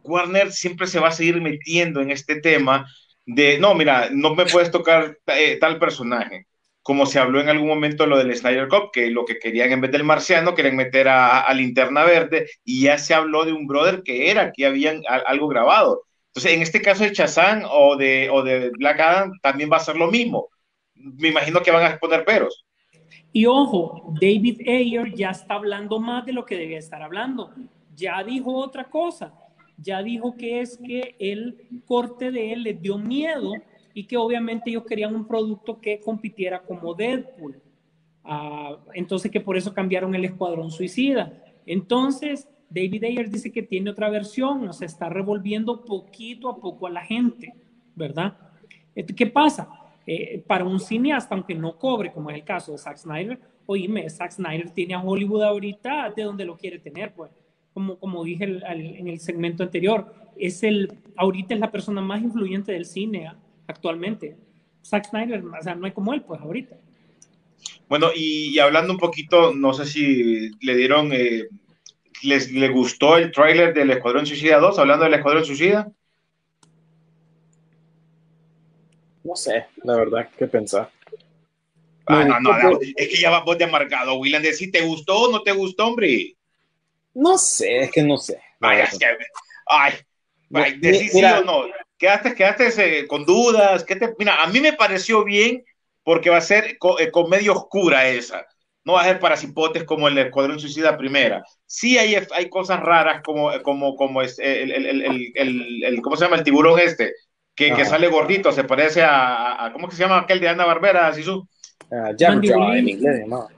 [SPEAKER 5] Warner siempre se va a seguir metiendo en este tema de, no, mira, no me puedes tocar eh, tal personaje. Como se habló en algún momento lo del Snyder Cup, que lo que querían en vez del marciano, querían meter a, Linterna Verde, y ya se habló de un brother que era, que habían algo grabado. Entonces, en este caso de Chazán o de, o de Black Adam, también va a ser lo mismo. Me imagino que van a poner peros.
[SPEAKER 6] Y ojo, David Ayer ya está hablando más de lo que debía estar hablando. Ya dijo otra cosa ya dijo que es que el corte de él les dio miedo y que obviamente ellos querían un producto que compitiera como Deadpool. Ah, entonces que por eso cambiaron el Escuadrón Suicida. Entonces, David Ayer dice que tiene otra versión, o sea, está revolviendo poquito a poco a la gente, ¿verdad? ¿Qué pasa? Eh, para un cineasta, aunque no cobre, como es el caso de Zack Snyder, oíme, Zack Snyder tiene a Hollywood ahorita de donde lo quiere tener, pues como, como dije en el segmento anterior, es el, ahorita es la persona más influyente del cine actualmente. Zack Snyder, o sea, no hay como él, pues ahorita.
[SPEAKER 5] Bueno, y, hablando un poquito, no sé si le dieron, eh, les le gustó el tráiler del Escuadrón Suicida 2, hablando del Escuadrón Suicida.
[SPEAKER 4] No sé, la verdad, ¿qué pensar?
[SPEAKER 5] Ah, no, no, es que ya vas de amargado, William, de si te gustó o no te gustó, hombre.
[SPEAKER 4] No sé, es que no sé.
[SPEAKER 5] Ay, es que, ay, ay sí o no. Quedaste, quedaste eh, con dudas. ¿qué te, mira, a mí me pareció bien porque va a ser eh, comedia oscura esa. No va a ser para cipotes como el Escuadrón Suicida Primera. Sí hay, hay cosas raras como, como, como es el, el, el, ¿cómo se llama? El tiburón este, que, que sale gordito, se parece a, a, ¿cómo que se llama aquel de Ana Barbera, Sisu?
[SPEAKER 4] Uh, en inglés, ¿no?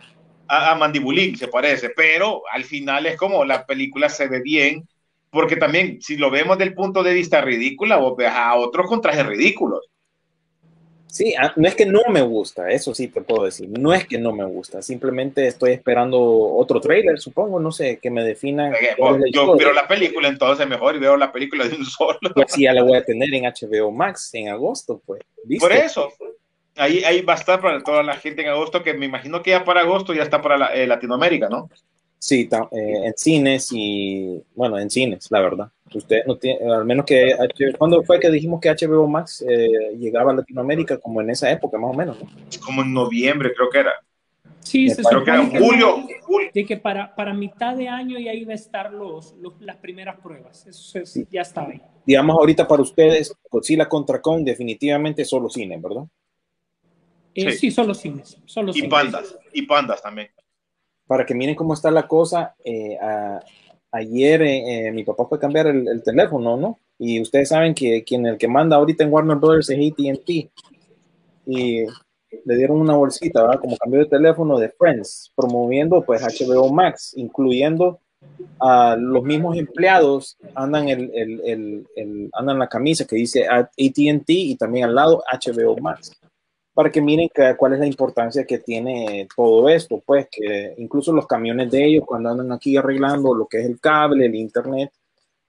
[SPEAKER 5] A, a Mandibulín se parece, pero al final es como la película se ve bien, porque también si lo vemos del punto de vista ridícula, vos ves a otros con trajes ridículos.
[SPEAKER 4] Sí, ah, no es que no me gusta, eso sí te puedo decir. No es que no me gusta, simplemente estoy esperando otro trailer, supongo, no sé, que me defina.
[SPEAKER 5] yo veo la película entonces mejor y veo la película de un solo.
[SPEAKER 4] Pues sí, ya la voy a tener en HBO Max en agosto, pues.
[SPEAKER 5] Por eso, ahí, ahí va a estar para toda la gente en agosto, que me imagino que ya para agosto ya está para eh, Latinoamérica, ¿no?
[SPEAKER 4] Sí, eh, en cines y, bueno, en cines, la verdad. Usted no tiene, al menos que, ¿cuándo fue que dijimos que HBO Max eh, llegaba a Latinoamérica? Como en esa época, más o menos, ¿no?
[SPEAKER 5] Como en noviembre, creo que era.
[SPEAKER 6] Sí, se
[SPEAKER 5] creo que era julio,
[SPEAKER 6] De que para, para mitad de año ya iba a estar los, las primeras pruebas. Eso ya está ahí.
[SPEAKER 4] Digamos, ahorita para ustedes, Godzilla contra Kong, definitivamente solo cine, ¿verdad?
[SPEAKER 6] Eh, sí. solo cines. Solo
[SPEAKER 5] y pandas, y pandas también.
[SPEAKER 4] Para que miren cómo está la cosa, eh, ayer eh, mi papá fue a cambiar el, teléfono, ¿no? Y ustedes saben que quien el que manda ahorita en Warner Brothers es ATT. Y le dieron una bolsita, ¿verdad? Como cambio de teléfono de Friends, promoviendo pues HBO Max, incluyendo a los mismos empleados andan el, el, el, andan la camisa que dice AT&T y también al lado HBO Max para que miren cuál es la importancia que tiene todo esto, pues que incluso los camiones de ellos cuando andan aquí arreglando lo que es el cable, el internet,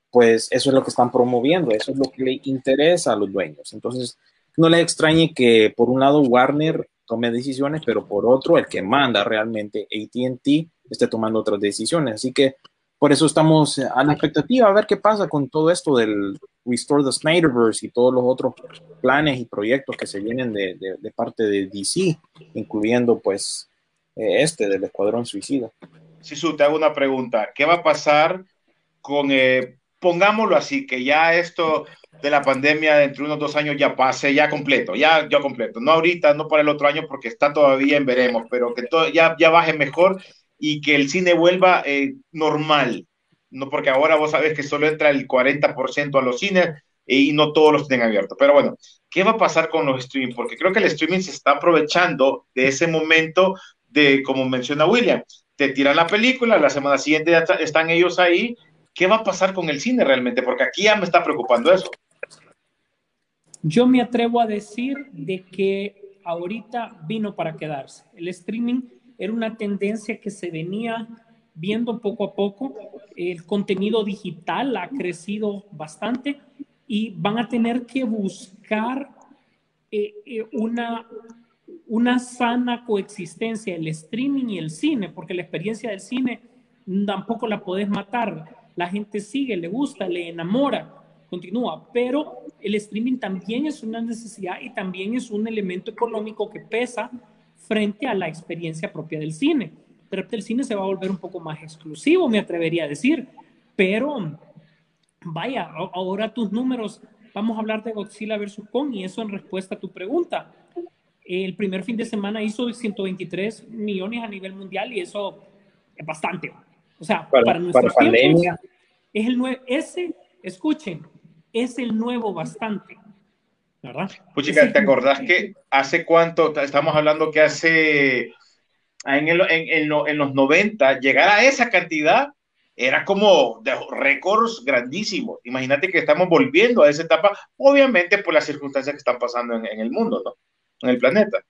[SPEAKER 4] pues eso es lo que están promoviendo, eso es lo que le interesa a los dueños. Entonces, no les extrañe que por un lado Warner tome decisiones, pero por otro el que manda realmente AT&T esté tomando otras decisiones. Así que por eso estamos a la expectativa a ver qué pasa con todo esto del Restore the Snyderverse y todos los otros planes y proyectos que se vienen de, de, parte de DC, incluyendo pues eh, este del Escuadrón Suicida.
[SPEAKER 5] Sisu, te hago una pregunta. ¿Qué va a pasar con, eh, pongámoslo así, que ya esto de la pandemia dentro de unos dos años ya pase, ya completo, ya, ya completo. No ahorita, no para el otro año porque está todavía en veremos, pero que todo ya, ya baje mejor y que el cine vuelva eh, normal. No, porque ahora vos sabés que solo entra el 40% a los cines y no todos los tienen abiertos. Pero bueno, ¿qué va a pasar con los streaming? Porque creo que el streaming se está aprovechando de ese momento de, como menciona William, te tiran la película, la semana siguiente ya están ellos ahí. ¿Qué va a pasar con el cine realmente? Porque aquí ya me está preocupando eso.
[SPEAKER 6] Yo me atrevo a decir de que ahorita vino para quedarse. El streaming era una tendencia que se venía viendo poco a poco. El contenido digital ha crecido bastante y van a tener que buscar eh, eh, una, una sana coexistencia, el streaming y el cine, porque la experiencia del cine tampoco la podés matar. La gente sigue, le gusta, le enamora, continúa, pero el streaming también es una necesidad y también es un elemento económico que pesa frente a la experiencia propia del cine. De el cine se va a volver un poco más exclusivo, me atrevería a decir, pero vaya, ahora tus números, vamos a hablar de Godzilla vs. Kong y eso en respuesta a tu pregunta. El primer fin de semana hizo 123 millones a nivel mundial y eso es bastante. O sea, para, para nuestros pandemia. es el nuevo, ese, escuchen, es el nuevo bastante. ¿verdad?
[SPEAKER 5] Puchica, ¿te acordás que hace cuánto, estamos hablando que hace, en, el, en, en, los 90, llegar a esa cantidad era como de récords grandísimos. Imagínate que estamos volviendo a esa etapa, obviamente por las circunstancias que están pasando en, en el mundo, ¿no? En el planeta.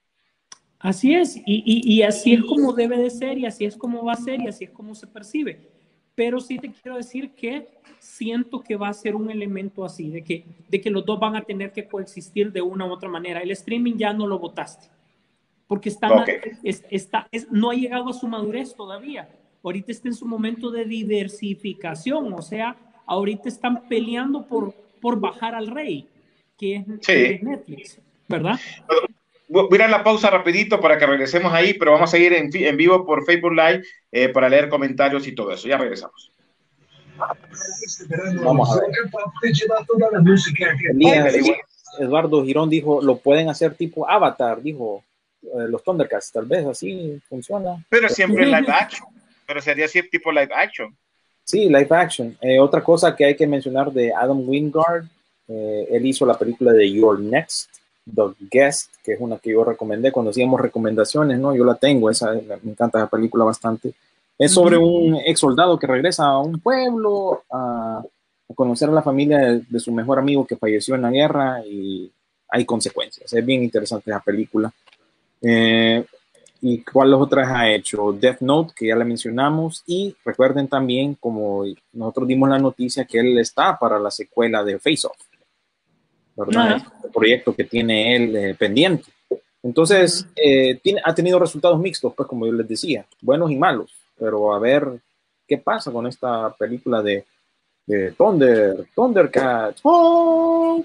[SPEAKER 6] Así es, y, y, y, así es como debe de ser, y así es como va a ser, y así es como se percibe. pero sí te quiero decir que siento que va a ser un elemento así, de que, de que los dos van a tener que coexistir de una u otra manera. El streaming ya no lo votaste, porque está, está no ha llegado a su madurez todavía. Ahorita está en su momento de diversificación, o sea, ahorita están peleando por, por bajar al rey, que es, Netflix, ¿verdad?
[SPEAKER 5] Voy a la pausa rapidito para que regresemos ahí, pero vamos a seguir en, en vivo por Facebook Live eh, para leer comentarios y todo eso. Ya regresamos.
[SPEAKER 4] Vamos a ver. Eduardo Girón dijo, lo pueden hacer tipo Avatar, dijo los Thundercats, tal vez así funciona.
[SPEAKER 5] Pero siempre live action, pero sería así tipo live action.
[SPEAKER 4] Sí, live action. Eh, otra cosa que hay que mencionar de Adam Wingard, él hizo la película de Your Next, The Guest, que es una que yo recomendé cuando hacíamos recomendaciones, ¿no? Yo la tengo, esa, me encanta la película bastante. Es sobre un ex soldado que regresa a un pueblo a, conocer a la familia de, su mejor amigo que falleció en la guerra y hay consecuencias. Es bien interesante la película. Eh, ¿Y cuáles otras ha hecho? Death Note, que ya la mencionamos. Y recuerden también, como nosotros dimos la noticia, que él está para la secuela de Face Off. ¿verdad? el proyecto que tiene él eh, pendiente. Entonces, eh, tiene, ha tenido resultados mixtos, pues como yo les decía, buenos y malos, pero a ver qué pasa con esta película de, de Thunder, Thundercats. Oh,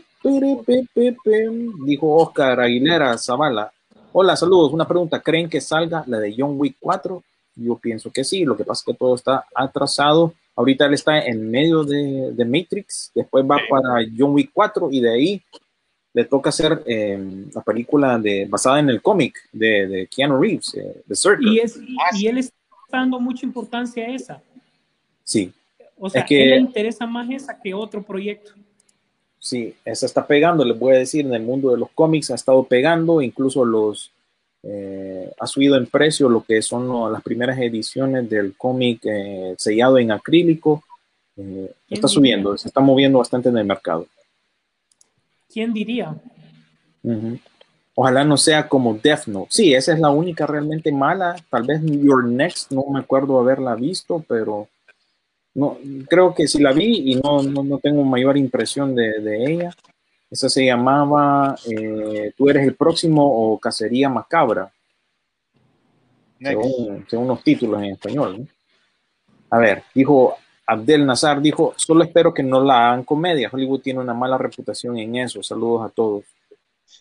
[SPEAKER 4] dijo Oscar Aguilera Zavala. Hola, saludos. Una pregunta, ¿creen que salga la de John Wick 4? Yo pienso que sí, lo que pasa es que todo está atrasado Ahorita él está en medio de, de Matrix, después va para John Wick 4 y de ahí le toca hacer eh, la película de, basada en el cómic de, de, Keanu Reeves, eh, The Circle.
[SPEAKER 6] Y, es, y, él está dando mucha importancia a esa.
[SPEAKER 4] Sí.
[SPEAKER 6] O sea, que, él le interesa más esa que otro proyecto.
[SPEAKER 4] Sí, esa está pegando, les voy a decir, en el mundo de los cómics ha estado pegando, incluso los eh, ha subido en precio lo que son las primeras ediciones del cómic eh, sellado en acrílico. Eh, está subiendo, se está moviendo bastante en el mercado.
[SPEAKER 6] ¿Quién diría?
[SPEAKER 4] Ojalá no sea como Death Note. Sí, esa es la única realmente mala. Tal vez Your Next, no me acuerdo haberla visto, pero no, creo que sí la vi y no, no, tengo mayor impresión de, de ella. Esa se llamaba eh, Tú eres el próximo o Cacería Macabra. Según, los títulos en español. A ver, dijo Abdel Nazar, dijo, solo espero que no la hagan comedia. Hollywood tiene una mala reputación en eso. Saludos a todos.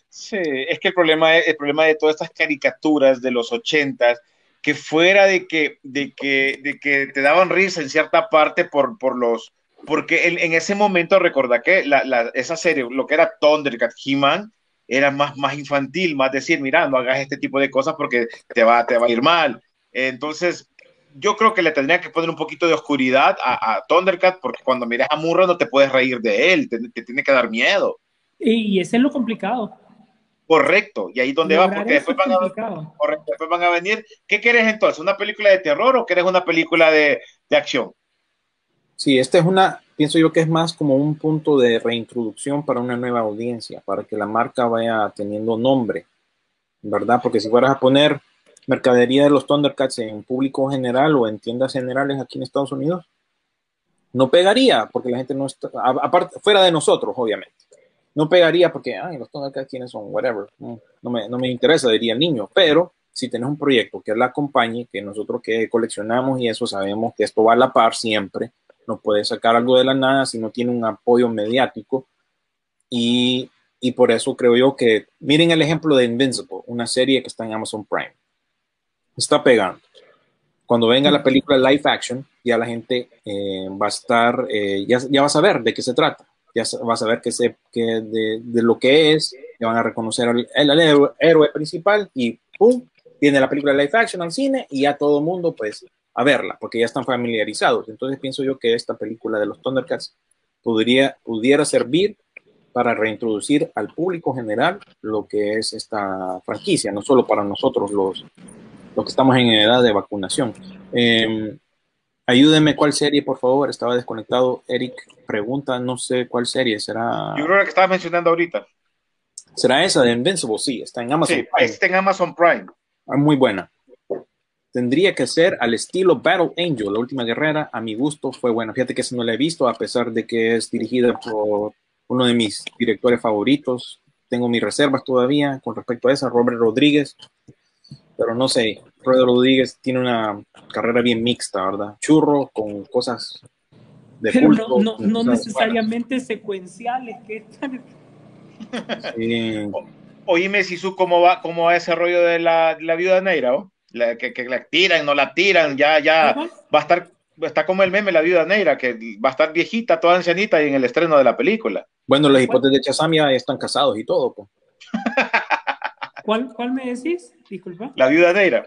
[SPEAKER 5] Sí, es que el problema, el problema de todas estas caricaturas de los ochentas, que fuera de que, de que, de que te daban risa en cierta parte por, por los porque en, ese momento recuerda que esa serie, lo que era Thundercat, He-Man, era más, más infantil, más decir, mira, no hagas este tipo de cosas porque te va, te va a ir mal. Entonces, yo creo que le tendría que poner un poquito de oscuridad a, Thundercat porque cuando miras a Murra no te puedes reír de él, te, tiene que dar miedo.
[SPEAKER 6] Y ese es lo complicado.
[SPEAKER 5] Correcto, y ahí donde va, porque después van, a, después van, a, venir. ¿Qué quieres entonces? ¿Una película de terror o quieres una película de, de acción?
[SPEAKER 4] Sí, esta es una, pienso yo que es más como un punto de reintroducción para una nueva audiencia, para que la marca vaya teniendo nombre, ¿verdad? Porque si fueras a poner mercadería de los Thundercats en público general o en tiendas generales aquí en Estados Unidos, no pegaría, porque la gente no está, aparte, fuera de nosotros, obviamente. No pegaría porque, ay, los Thundercats, ¿quiénes son? Whatever. No, me, no me interesa, diría el niño. Pero si tenés un proyecto que la acompañe, que nosotros que coleccionamos y eso sabemos que esto va a la par siempre, no puede sacar algo de la nada si no tiene un apoyo mediático. Y, y, por eso creo yo que, miren el ejemplo de Invincible, una serie que está en Amazon Prime. Está pegando. Cuando venga la película live action, ya la gente eh, va a estar, eh, ya, ya va a saber de qué se trata. Ya va a saber que se, que de, de, lo que es, ya van a reconocer al, héroe principal y ¡pum! Viene la película live action al cine y ya todo el mundo pues a verla, porque ya están familiarizados. Entonces pienso yo que esta película de los Thundercats podría, pudiera servir para reintroducir al público general lo que es esta franquicia, no solo para nosotros los, los que estamos en edad de vacunación. Eh, ayúdeme cuál serie, por favor, estaba desconectado. Eric pregunta, no sé cuál serie será.
[SPEAKER 5] Yo creo que estabas mencionando ahorita.
[SPEAKER 4] ¿Será esa de Invincible? Sí, está en Amazon
[SPEAKER 5] sí, Está en Amazon Prime.
[SPEAKER 4] Ah, muy buena. tendría que ser al estilo Battle Angel, la última guerrera. A mi gusto fue buena. Fíjate que esa no la he visto, a pesar de que es dirigida por uno de mis directores favoritos. Tengo mis reservas todavía con respecto a esa, Robert Rodríguez. Pero no sé, Robert Rodríguez tiene una carrera bien mixta, ¿verdad? Churro con cosas de
[SPEAKER 6] Pero no, no, necesariamente secuenciales. Que están-.
[SPEAKER 4] Sí.
[SPEAKER 5] Oíme, Sisu, ¿cómo va, cómo va ese rollo de la, la viuda negra? oh? La- que, que la tiran, no la tiran, ya, ya
[SPEAKER 6] Ajá.
[SPEAKER 5] va a estar, está como el meme la viuda negra, que va a estar viejita, toda ancianita y en el estreno de la película.
[SPEAKER 4] Bueno, los hipótesis de Chazamia ya están casados y todo. pues.
[SPEAKER 6] ¿Cuál, ¿Cuál me decís? Disculpa.
[SPEAKER 5] La viuda negra.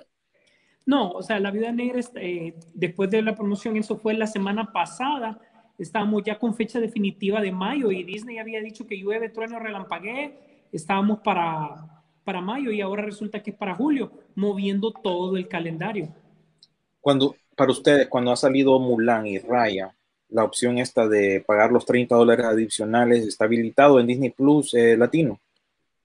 [SPEAKER 6] No, o sea, la Viuda Negra, eh, después de la promoción, eso fue la semana pasada. Estábamos ya con fecha definitiva de mayo y Disney había dicho que llueve, trueno, relampaguee. Estábamos para, para mayo y ahora resulta que es para julio, moviendo todo el calendario.
[SPEAKER 4] Cuando, para ustedes, cuando ha salido Mulan y Raya, la opción esta de pagar los 30 dólares adicionales está habilitado en Disney Plus eh, Latino.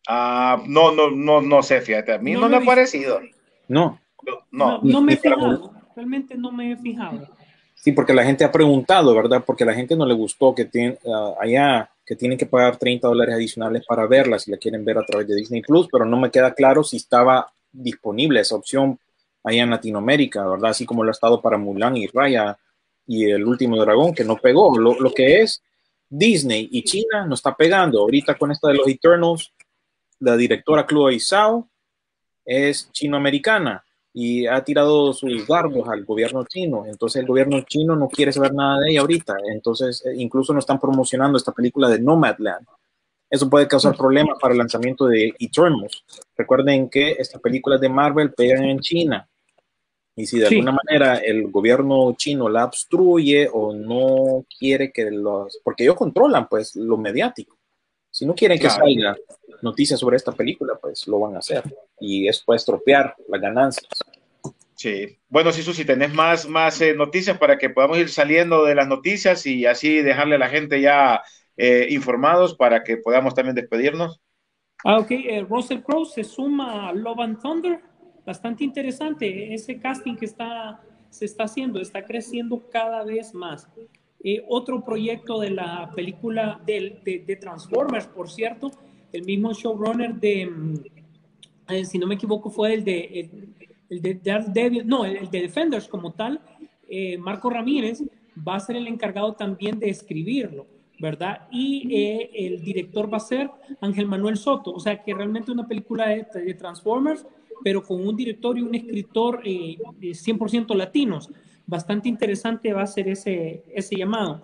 [SPEAKER 5] Ah, no, no, no, no sé, fíjate, a mí
[SPEAKER 6] No
[SPEAKER 5] no, me ha parecido.
[SPEAKER 4] No,
[SPEAKER 5] No,
[SPEAKER 6] No, me he fijado, realmente no me he fijado.
[SPEAKER 4] sí, porque la gente ha preguntado, ¿verdad? Porque la gente no le gustó que tienen ah, allá que tienen que pagar 30 dólares adicionales para verla si la quieren ver a través de Disney Plus, pero no me queda claro si estaba disponible esa opción allá en Latinoamérica, ¿verdad? Así como lo ha estado para Mulan y Raya y el último dragón que no pegó. Lo, lo que es Disney y China no está pegando. Ahorita con esta de los Eternals, la directora Chloe Zhao es chinoamericana y ha tirado sus dardos al gobierno chino. Entonces el gobierno chino no quiere saber nada de ella ahorita. Entonces eh, incluso no están promocionando esta película de Nomadland. Eso puede causar problemas para el lanzamiento de Eternals. Recuerden que estas películas de Marvel pegan en China. Y si de
[SPEAKER 6] Sí.
[SPEAKER 4] alguna manera el gobierno chino la obstruye o no quiere que los... Porque ellos controlan pues lo mediático. Si no quieren que
[SPEAKER 5] Claro.
[SPEAKER 4] salga noticias sobre esta película, pues lo van a hacer. Y eso puede estropear las ganancias.
[SPEAKER 5] Sí. Bueno, Sisu, si tenés más, más eh, noticias para que podamos ir saliendo de las noticias y así dejarle a la gente ya eh, informados para que podamos también despedirnos.
[SPEAKER 6] Ah, ok. eh, Russell Crowe se suma a Love and Thunder. Bastante interesante. Ese casting que está, se está haciendo está creciendo cada vez más. Eh, otro proyecto de la película del- de, de Transformers, por cierto, el mismo showrunner de, mm, eh, si no me equivoco, fue el de, el, el de Daredevil, no, el, de Defenders como tal, eh, Marco Ramírez va a ser el encargado también de escribirlo, ¿verdad? Y eh, el director va a ser Ángel Manuel Soto, o sea que realmente una película de, de Transformers, pero con un director y un escritor eh, de 100% latinos. Bastante interesante va a ser ese, ese llamado.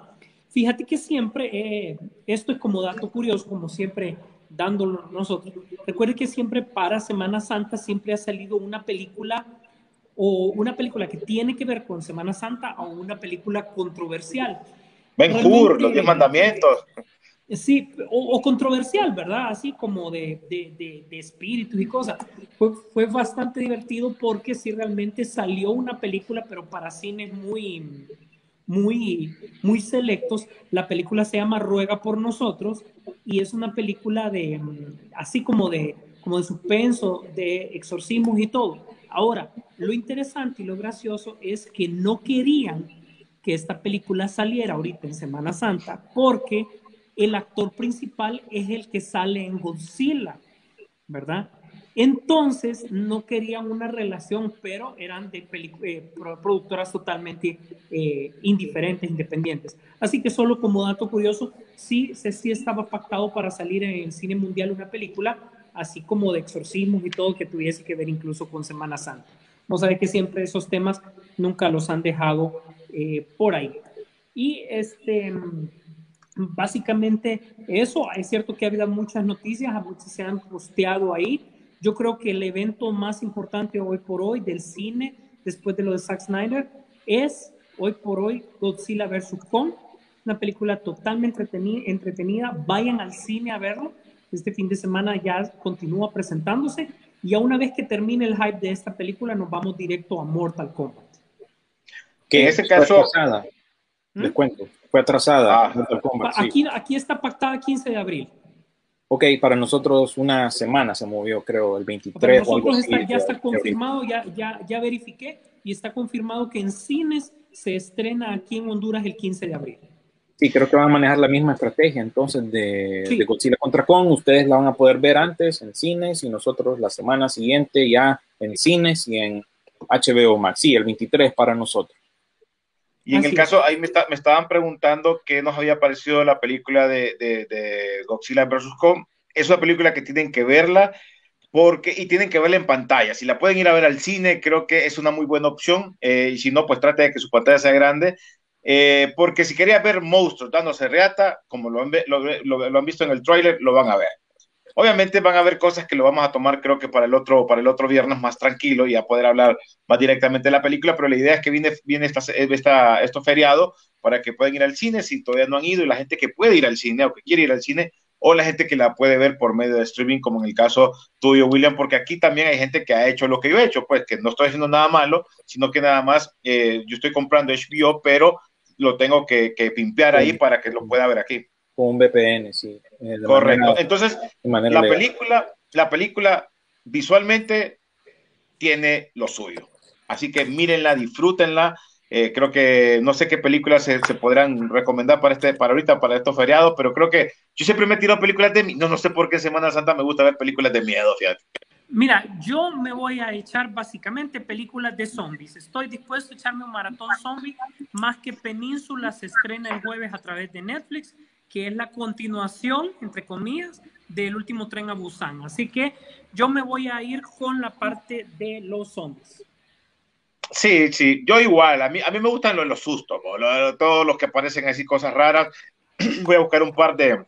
[SPEAKER 6] Fíjate que siempre, esto es como dato curioso, como siempre dándolo nosotros. Recuerde que siempre para Semana Santa siempre ha salido una película o una película que tiene que ver con Semana Santa o una película controversial.
[SPEAKER 5] Ben Hur, los diez mandamientos.
[SPEAKER 6] Sí, o, o controversial, ¿verdad? Así como de, de, de, de espíritus y cosas. Fue, fue bastante divertido porque sí realmente salió una película, pero para cines muy, muy, muy selectos. La película se llama Ruega por nosotros y es una película de, mm, así como de, como de suspenso, de exorcismos y todo. Ahora, lo interesante y lo gracioso es que no querían que esta película saliera ahorita en Semana Santa porque el actor principal es el que sale en Godzilla, ¿verdad? Entonces no querían una relación, pero eran de eh, pro- productoras totalmente eh, indiferentes, independientes. Así que solo como dato curioso, sí, sí estaba pactado para salir en el cine mundial una película, así como de exorcismos y todo que tuviese que ver incluso con Semana Santa. No sabe que siempre esos temas nunca los han dejado eh, por ahí. Y este, básicamente eso, es cierto que ha habido muchas noticias, muchas se han posteado ahí. Yo creo que el evento más importante hoy por hoy del cine, después de lo de Zack Snyder, es hoy por hoy Godzilla vs. Kong, una película totalmente entreteni- entretenida. Vayan al cine a verlo. Este fin de semana ya continúa presentándose. Y a una vez que termine el hype de esta película, nos vamos directo a Mortal Kombat.
[SPEAKER 4] Que
[SPEAKER 5] En ese
[SPEAKER 4] fue
[SPEAKER 5] caso-
[SPEAKER 4] atrasada.
[SPEAKER 6] ¿Mm?
[SPEAKER 4] Les cuento, fue atrasada.
[SPEAKER 5] Ah.
[SPEAKER 4] Mortal Kombat, sí.
[SPEAKER 6] Aquí, aquí está pactada 15 de abril.
[SPEAKER 4] Ok, para nosotros una semana se movió, creo, el 23.
[SPEAKER 6] Para nosotros está, ya está confirmado, ya, ya, ya verifiqué y está confirmado que en cines se estrena aquí en Honduras el 15 de abril.
[SPEAKER 4] Sí, creo que van a manejar la misma estrategia entonces de, sí. de Godzilla contra Kong. Ustedes la van a poder ver antes en cines y nosotros la semana siguiente ya en cines y en HBO Max. Sí, el 23 para nosotros.
[SPEAKER 5] Y en el caso, ahí me, está, me, estaban preguntando qué nos había parecido la película de, de, de Godzilla vs. Kong. Es una película que tienen que verla porque y tienen que verla en pantalla. Si la pueden ir a ver al cine, creo que es una muy buena opción. Eh, y si no, pues trate de que su pantalla sea grande. Eh, porque si quería ver monstruos dándose reata, como lo han, lo, lo, lo han, visto en el tráiler, lo van a ver. Obviamente van a haber cosas que lo vamos a tomar, creo que para el otro, para el otro viernes más tranquilo y a poder hablar más directamente de la película, pero la idea es que viene, viene esta, esta, esto feriado para que puedan ir al cine si todavía no han ido y la gente que puede ir al cine o que quiere ir al cine o la gente que la puede ver por medio de streaming, como en el caso tuyo, William, porque aquí también hay gente que ha hecho lo que yo he hecho, pues que no estoy haciendo nada malo, sino que nada más eh, yo estoy comprando HBO, pero lo tengo que, que pimpear ahí para que lo pueda ver aquí.
[SPEAKER 4] Con un VPN, sí.
[SPEAKER 5] Eh, Correcto. Manera, Entonces, la película, la película visualmente tiene lo suyo. Así que mírenla, disfrútenla. Eh, creo que no sé qué películas se, se, podrán recomendar para este, para ahorita, para estos feriados, pero creo que yo siempre me tiro películas de no, no sé por qué en Semana Santa me gusta ver películas de miedo, fíjate.
[SPEAKER 6] Mira, yo me voy a echar básicamente películas de zombies. Estoy dispuesto a echarme un maratón zombie, más que Península se estrena el jueves a través de Netflix, que es la continuación, entre comillas, del último tren a Busan. Así que yo me voy a ir con la parte de los zombies.
[SPEAKER 5] Sí, sí, yo igual. A mí, a mí me gustan los, los sustos, todos los que aparecen así, cosas raras. voy a buscar un par de,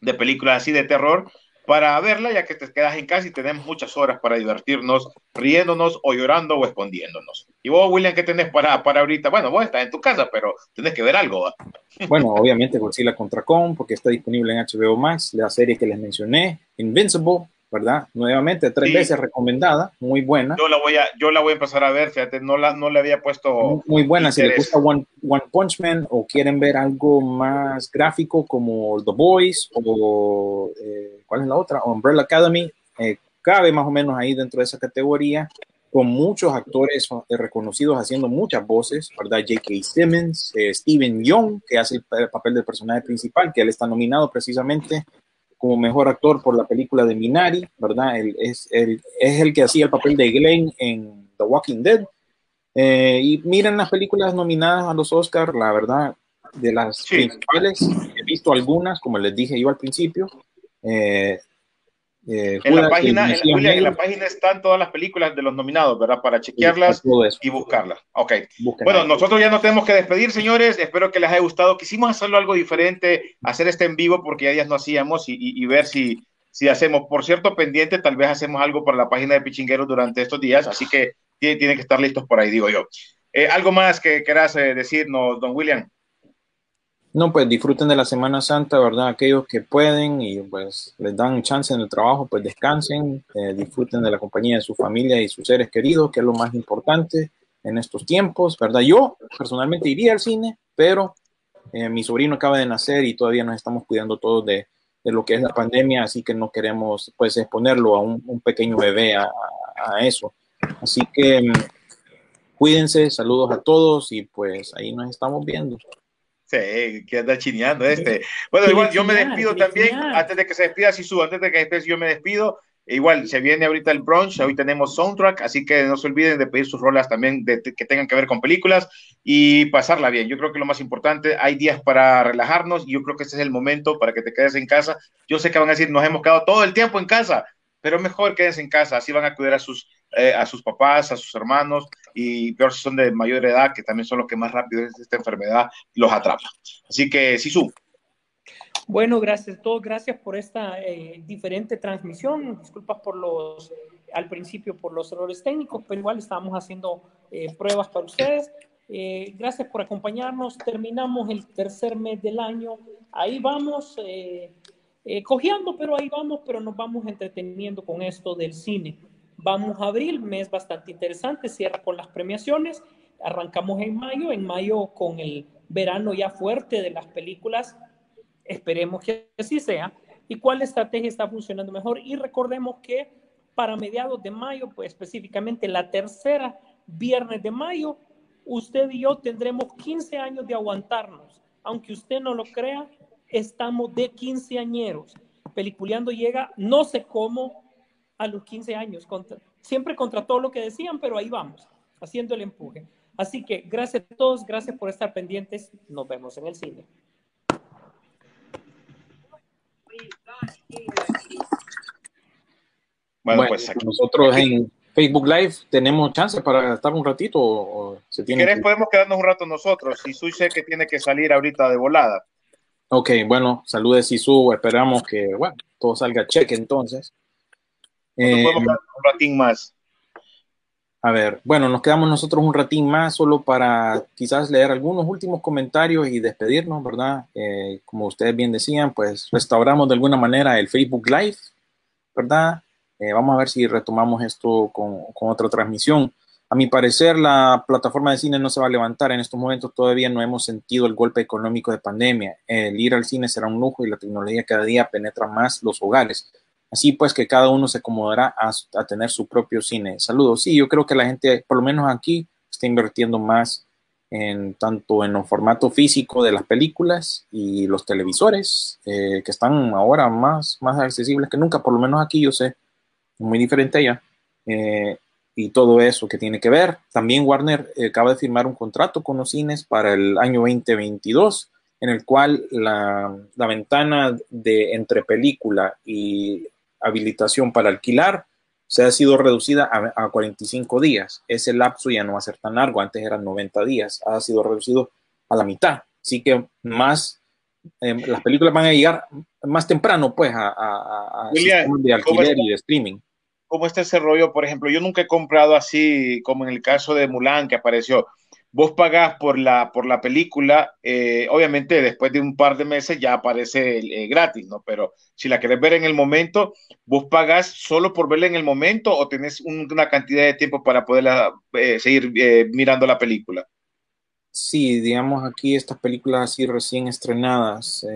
[SPEAKER 5] de películas así de terror para verla, ya que te quedas en casa y tenemos muchas horas para divertirnos, riéndonos o llorando o escondiéndonos. Y vos, William, ¿qué tenés para, para ahorita? Bueno, vos estás en tu casa, pero tenés que ver algo.
[SPEAKER 4] Bueno, obviamente Godzilla contra Kong, porque está disponible en HBO Max, la serie que les mencioné, Invincible, ¿verdad? Nuevamente, tres sí. veces recomendada, muy buena.
[SPEAKER 5] Yo la voy a, yo la voy a empezar a ver, fíjate, no la, no le había puesto.
[SPEAKER 4] Muy buena, interés. si les gusta One, One, Punch Man o quieren ver algo más gráfico como The Boys o eh, ¿cuál es la otra? Umbrella Academy, eh, cabe más o menos ahí dentro de esa categoría, con muchos actores reconocidos haciendo muchas voces, ¿verdad? J.K. Simmons, eh, Steven Young, que hace el, el papel del personaje principal, que él está nominado precisamente como mejor actor por la película de Minari, ¿verdad? Él es, él, es el que hacía el papel de Glenn en The Walking Dead. Eh, y miren las películas nominadas a los Oscars, la verdad, de las sí. principales, he visto algunas, como les dije yo al principio. Eh,
[SPEAKER 5] eh, en, la página, en, la página, están todas las películas de los nominados, ¿verdad? Para chequearlas y buscarlas. Ok. Busquen bueno, ahí. nosotros ya nos tenemos que despedir, señores. Espero que les haya gustado. Quisimos hacerlo algo diferente, hacer este en vivo porque ya días no hacíamos y, y, y, ver si, si hacemos. Por cierto, pendiente, tal vez hacemos algo para la página de Pichingueros durante estos días. Así que tienen, tienen que estar listos por ahí, digo yo. Eh, ¿Algo más que quieras eh, decirnos, don William?
[SPEAKER 4] No, pues disfruten de la Semana Santa, ¿verdad? Aquellos que pueden y pues les dan chance en el trabajo, pues descansen, eh, disfruten de la compañía de su familia y sus seres queridos, que es lo más importante en estos tiempos, ¿verdad? Yo personalmente iría al cine, pero eh, mi sobrino acaba de nacer y todavía nos estamos cuidando todos de, de, lo que es la pandemia, así que no queremos pues exponerlo a un, pequeño bebé a, a, eso. Así que mm, cuídense, saludos a todos y pues ahí nos estamos viendo.
[SPEAKER 5] Sí, que anda chineando este. Bueno, igual yo me despido también, antes de que se despida Sisu, antes de que después yo me despido. Igual, se viene ahorita el brunch, hoy tenemos soundtrack, así que no se olviden de pedir sus rolas también de, que tengan que ver con películas y pasarla bien. Yo creo que lo más importante, hay días para relajarnos y yo creo que este es el momento para que te quedes en casa. Yo sé que van a decir, nos hemos quedado todo el tiempo en casa, pero mejor quédense en casa, así van a cuidar a sus, eh, a sus papás, a sus hermanos, y peor si son de mayor edad, que también son los que más rápido esta enfermedad los atrapa. Así que, Sisu.
[SPEAKER 6] Bueno, gracias a todos, gracias por esta eh, diferente transmisión. Disculpas por los, al principio por los errores técnicos, pero igual estábamos haciendo eh, pruebas para ustedes. Eh, gracias por acompañarnos. Terminamos el tercer mes del año. Ahí vamos, eh, cojeando, pero ahí vamos, pero nos vamos entreteniendo con esto del cine. Vamos a abril, mes bastante interesante, cierra con las premiaciones, arrancamos en mayo, en mayo con el verano ya fuerte de las películas, esperemos que así sea, y cuál estrategia está funcionando mejor. Y recordemos que para mediados de mayo, pues específicamente la tercera viernes de mayo, usted y yo tendremos 15 años de aguantarnos. Aunque usted no lo crea, estamos de quinceañeros. Peliculeando llega, no sé cómo, a los 15 años, contra, siempre contra todo lo que decían, pero ahí vamos, haciendo el empuje. Así que gracias a todos, gracias por estar pendientes. Nos vemos en el cine.
[SPEAKER 4] Bueno, pues aquí. nosotros en Facebook Live tenemos chance para estar un ratito. O,
[SPEAKER 5] si quieres, podemos quedarnos un rato nosotros. Si sé que tiene que salir ahorita de volada.
[SPEAKER 4] Ok, bueno, saludes Sisu. Esperamos que bueno, todo salga cheque entonces.
[SPEAKER 5] Eh, podemos quedar un ratín más.
[SPEAKER 4] A ver, bueno, nos quedamos nosotros un ratín más solo para quizás leer algunos últimos comentarios y despedirnos, ¿verdad? Eh, como ustedes bien decían, pues restauramos de alguna manera el Facebook Live, ¿verdad? Eh, vamos a ver si retomamos esto con, con, otra transmisión. A mi parecer, la plataforma de cine no se va a levantar. En estos momentos todavía no hemos sentido el golpe económico de pandemia. El ir al cine será un lujo y la tecnología cada día penetra más los hogares. Así pues que cada uno se acomodará a, tener su propio cine. Saludos. Sí, yo creo que la gente, por lo menos aquí, está invirtiendo más en tanto en el formato físico de las películas y los televisores, eh, que están ahora más, más accesibles que nunca, por lo menos aquí yo sé muy diferente allá. Eh, y todo eso que tiene que ver. También Warner eh, acaba de firmar un contrato con los cines para el año 2022, en el cual la, la ventana de entre película y habilitación para alquilar se ha sido reducida a, a, 45 días. Ese lapso ya no va a ser tan largo, antes eran 90 días, ha sido reducido a la mitad. Así que más, eh, las películas van a llegar más temprano, pues, a, a, a de alquiler y de streaming
[SPEAKER 5] cómo está ese rollo. Por ejemplo, yo nunca he comprado así como en el caso de Mulan que apareció. Vos pagás por la, por la película, eh, obviamente después de un par de meses ya aparece eh, gratis, ¿no? Pero si la querés ver en el momento, vos pagás solo por verla en el momento o tenés una cantidad de tiempo para poder eh, seguir mirando la película.
[SPEAKER 4] Sí, digamos aquí estas películas así recién estrenadas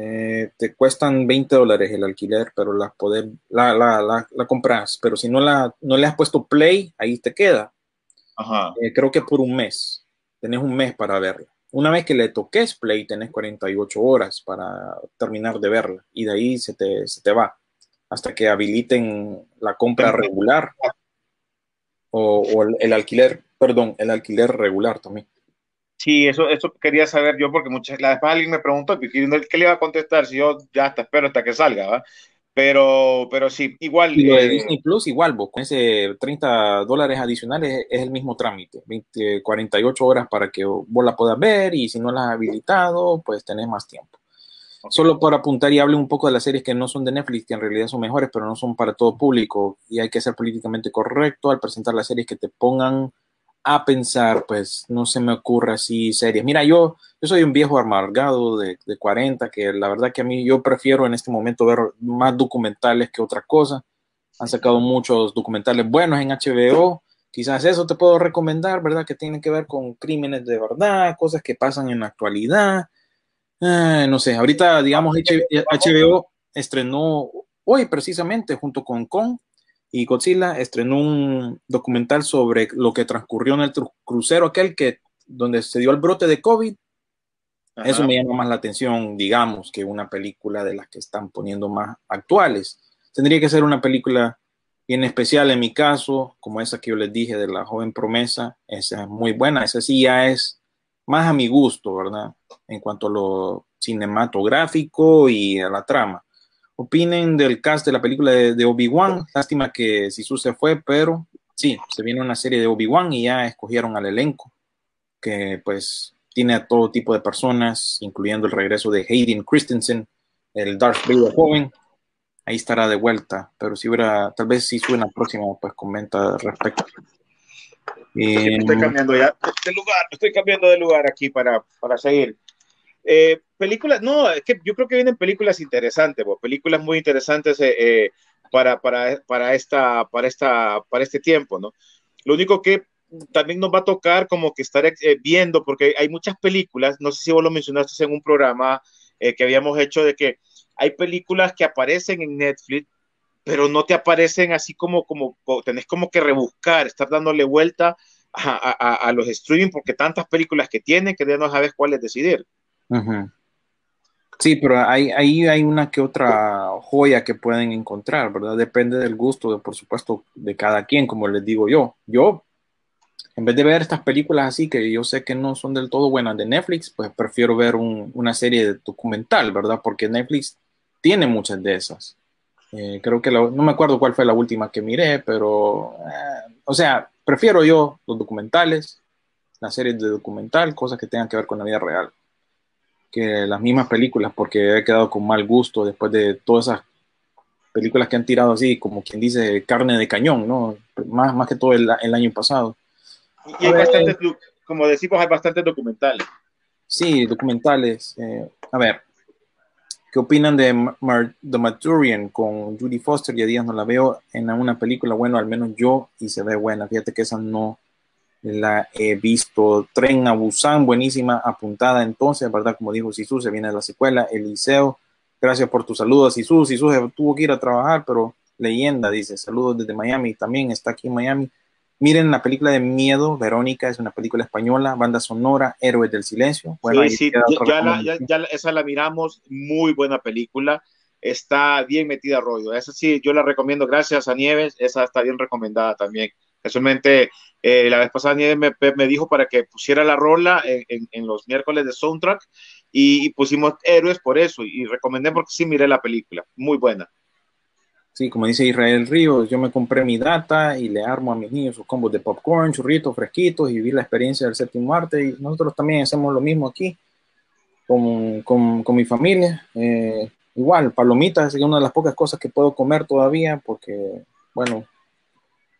[SPEAKER 4] te cuestan 20 dólares el alquiler, pero las poder, la, la, la, la, compras, pero si no, la, no le has puesto play, ahí te queda.
[SPEAKER 5] Ajá.
[SPEAKER 4] Creo que por un mes, tenés un mes para verla. Una vez que le toques play, tenés 48 horas para terminar de verla y de ahí se te, se te va hasta que habiliten la compra regular o, o el, el alquiler, perdón, el alquiler regular también.
[SPEAKER 5] Sí, eso, eso quería saber yo porque muchas la vez alguien me preguntó ¿qué le iba a contestar si yo ya hasta espero hasta que salga, ¿va? Pero, pero sí, igual.
[SPEAKER 4] Y lo de eh, Disney Plus, igual, vos, con ese 30 dólares adicionales es el mismo trámite, 20, 48 horas para que vos la puedas ver y si no la has habilitado, pues tenés más tiempo. Okay. Solo para apuntar y hable un poco de las series que no son de Netflix, que en realidad son mejores, pero no son para todo público y hay que ser políticamente correcto al presentar las series que te pongan a pensar, pues no se me ocurre así series. Mira, yo, yo soy un viejo amargado de, de 40, que la verdad que a mí yo prefiero en este momento ver más documentales que otra cosa. Han sacado muchos documentales buenos en HBO. Quizás eso te puedo recomendar, ¿verdad? Que tienen que ver con crímenes de verdad, cosas que pasan en la actualidad. Eh, no sé, ahorita, digamos, HBO estrenó hoy precisamente junto con Con y Godzilla estrenó un documental sobre lo que transcurrió en el crucero aquel que donde se dio el brote de COVID. Ajá. Eso me llama más la atención, digamos, que una película de las que están poniendo más actuales. Tendría que ser una película bien especial en mi caso, como esa que yo les dije de la joven promesa. Esa es muy buena. Esa sí ya es más a mi gusto, ¿verdad? En cuanto a lo cinematográfico y a la trama opinen del cast de la película de, de Obi-Wan. Lástima que Sisu se fue, pero sí, se viene una serie de Obi-Wan y ya escogieron al elenco, que pues tiene a todo tipo de personas, incluyendo el regreso de Hayden Christensen, el Darth Vader joven. Ahí estará de vuelta, pero si hubiera, tal vez si suena próxima, pues comenta al respecto.
[SPEAKER 5] Sí, estoy cambiando ya de lugar, estoy cambiando de lugar aquí para, para seguir. Eh, películas, no, es que yo creo que vienen películas interesantes, bo, películas muy interesantes eh, eh, para, para, para, esta, para, esta, para este tiempo, ¿no? Lo único que también nos va a tocar como que estar eh, viendo, porque hay muchas películas, no sé si vos lo mencionaste en un programa eh, que habíamos hecho de que hay películas que aparecen en Netflix, pero no te aparecen así como, como, tenés como que rebuscar, estar dándole vuelta a, los streaming porque tantas películas que tienen que ya no sabes cuáles decidir.
[SPEAKER 4] Sí, pero ahí hay, una que otra joya que pueden encontrar, ¿verdad? Depende del gusto, de, por supuesto, de cada quien, como les digo yo. Yo, en vez de ver estas películas así, que yo sé que no son del todo buenas de Netflix, pues prefiero ver una serie de documental, ¿verdad? Porque Netflix tiene muchas de esas. Eh, creo que no me acuerdo cuál fue la última que miré, pero, eh, o sea, prefiero yo los documentales, las series de documental, cosas que tengan que ver con la vida real que las mismas películas, porque he quedado con mal gusto después de todas esas películas que han tirado así, como quien dice, carne de cañón, ¿no? Más, más que todo el, el año pasado.
[SPEAKER 5] Y hay bastantes, como decimos, hay bastantes documentales.
[SPEAKER 4] Sí, documentales. Eh, a ver, ¿qué opinan de The Maturian con Judy Foster? Ya días no la veo en una película, bueno, al menos yo, y se ve buena. Fíjate que esa no, la he visto. Tren a Busan, buenísima, apuntada entonces, ¿verdad? Como dijo Sisu, se viene la secuela. Eliseo, gracias por tu saludo, Sisu. Sisu tuvo que ir a trabajar, pero leyenda, dice, saludos desde Miami, también está aquí en Miami. Miren la película de Miedo, Verónica, es una película española, banda sonora, Héroes del Silencio.
[SPEAKER 5] Bueno, sí, sí, ya, ya, esa la miramos, muy buena película, está bien metida rollo. Esa sí, yo la recomiendo, gracias a Nieves, esa está bien recomendada también. Casualmente, eh, la vez pasada me, me, dijo para que pusiera la rola en, en, los miércoles de soundtrack y, pusimos héroes por eso y, recomendé porque sí miré la película, muy buena.
[SPEAKER 4] Sí, como dice Israel Ríos, yo me compré mi data y le armo a mis niños sus combos de popcorn, churritos fresquitos y vivir la experiencia del séptimo arte. Y nosotros también hacemos lo mismo aquí con, con, con mi familia. Eh, igual, palomitas es una de las pocas cosas que puedo comer todavía porque, bueno,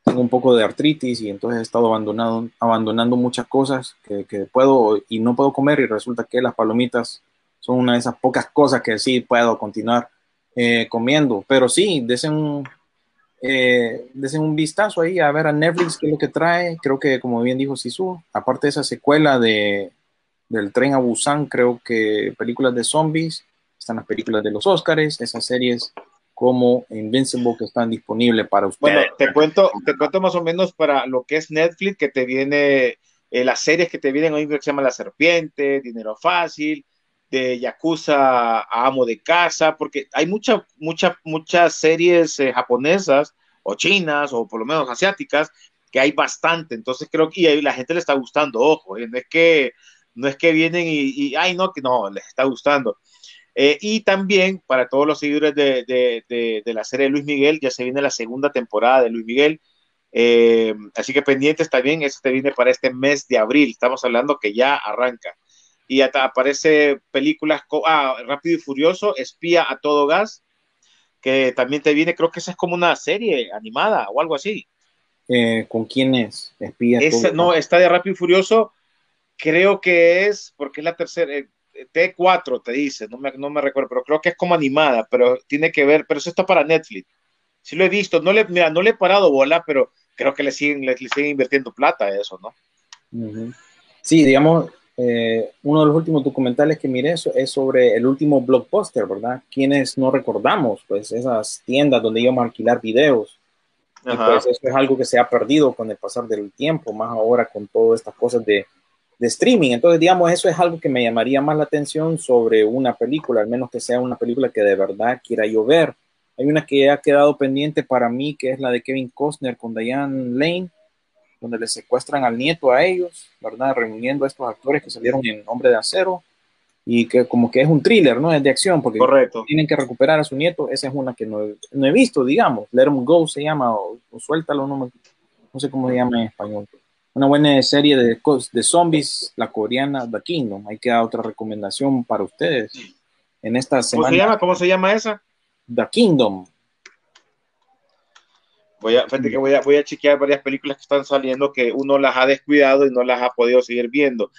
[SPEAKER 4] tengo un poco de artritis y entonces he estado abandonado, abandonando muchas cosas que, puedo y no puedo comer y resulta que las palomitas son una de esas pocas cosas que sí puedo continuar eh, comiendo. Pero sí, desen un, eh, un vistazo ahí a ver a Netflix qué es lo que trae. Creo que, como bien dijo Sisu, aparte de esa secuela de, del tren a Busan, creo que películas de zombies, están las películas de los Oscars, esas series como Invincible que están disponibles para ustedes.
[SPEAKER 5] Bueno, te cuento, te cuento más o menos para lo que es Netflix, que te viene, eh, las series que te vienen hoy que se llama La Serpiente, Dinero Fácil, de Yakuza a Amo de Casa, porque hay muchas, muchas, muchas series eh, japonesas o chinas o por lo menos asiáticas que hay bastante, entonces creo que y la gente le está gustando, ojo, eh, no es que no es que vienen y, y ay no, que no, les está gustando. Eh, y también para todos los seguidores de, la serie de Luis Miguel, ya se viene la segunda temporada de Luis Miguel. Eh, así que pendientes también, este viene para este mes de abril. Estamos hablando que ya arranca. Y hasta aparece películas, ah, Rápido y Furioso, Espía a todo gas, que también te viene, creo que esa es como una serie animada o algo así.
[SPEAKER 4] Eh, ¿Con quién es? Espía.
[SPEAKER 5] no, está de Rápido y Furioso, creo que es, porque es la tercera, T4 te dice, no me, no me recuerdo, pero creo que es como animada, pero tiene que ver, pero eso está para Netflix. Sí lo he visto, no le, mira, no le he parado bola, pero creo que le siguen, le, siguen invirtiendo plata a eso, ¿no?
[SPEAKER 4] Sí, digamos, eh, uno de los últimos documentales que miré es sobre el último blockbuster, ¿verdad? Quienes no recordamos, pues esas tiendas donde íbamos a alquilar videos. Y pues eso es algo que se ha perdido con el pasar del tiempo, más ahora con todas estas cosas de de streaming. Entonces, digamos, eso es algo que me llamaría más la atención sobre una película, al menos que sea una película que de verdad quiera yo ver. Hay una que ha quedado pendiente para mí, que es la de Kevin Costner con Diane Lane, donde le secuestran al nieto a ellos, ¿verdad? Reuniendo a estos actores que salieron en Hombre de Acero y que como que es un thriller, ¿no? Es de acción, porque tienen que recuperar a su nieto. Esa es una que no, he visto, digamos. Let Them Go se llama, o, Suéltalo, no, no sé cómo se llama en español una buena serie de, de zombies, la coreana The Kingdom. Hay que dar otra recomendación para ustedes en esta semana.
[SPEAKER 5] ¿Cómo se llama? ¿Cómo se llama esa?
[SPEAKER 4] The Kingdom.
[SPEAKER 5] Voy a, que voy a, voy a chequear varias películas que están saliendo que uno las ha descuidado y no las ha podido seguir viendo.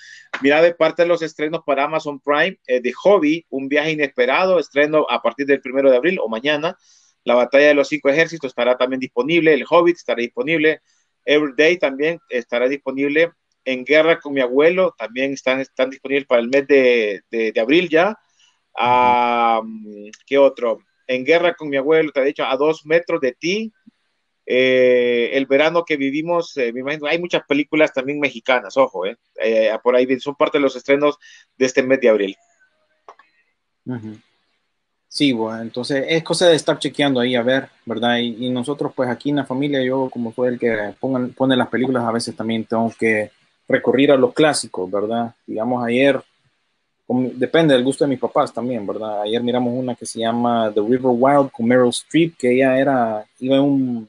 [SPEAKER 5] Mira, de parte de los estrenos para Amazon Prime, eh, The Hobby, un viaje inesperado, estreno a partir del primero de abril o mañana. La batalla de los cinco ejércitos estará también disponible. El Hobbit estará disponible. Everyday también estará disponible. En Guerra con mi abuelo también están, están disponibles para el mes de, de, abril ya. Ah, ¿Qué otro? En guerra con mi abuelo, te he dicho, a dos metros de ti. Eh, el verano que vivimos, eh, me imagino, hay muchas películas también mexicanas, ojo, eh, por ahí son parte de los estrenos de este mes de abril.
[SPEAKER 4] Sí, bueno, entonces es cosa de estar chequeando ahí a ver, ¿verdad? Y, nosotros, pues aquí en la familia, yo como fue el que pongan, pone las películas, a veces también tengo que recurrir a los clásicos, ¿verdad? Digamos, ayer, depende del gusto de mis papás también, ¿verdad? Ayer miramos una que se llama The River Wild con Meryl Streep, que ella era, iba un,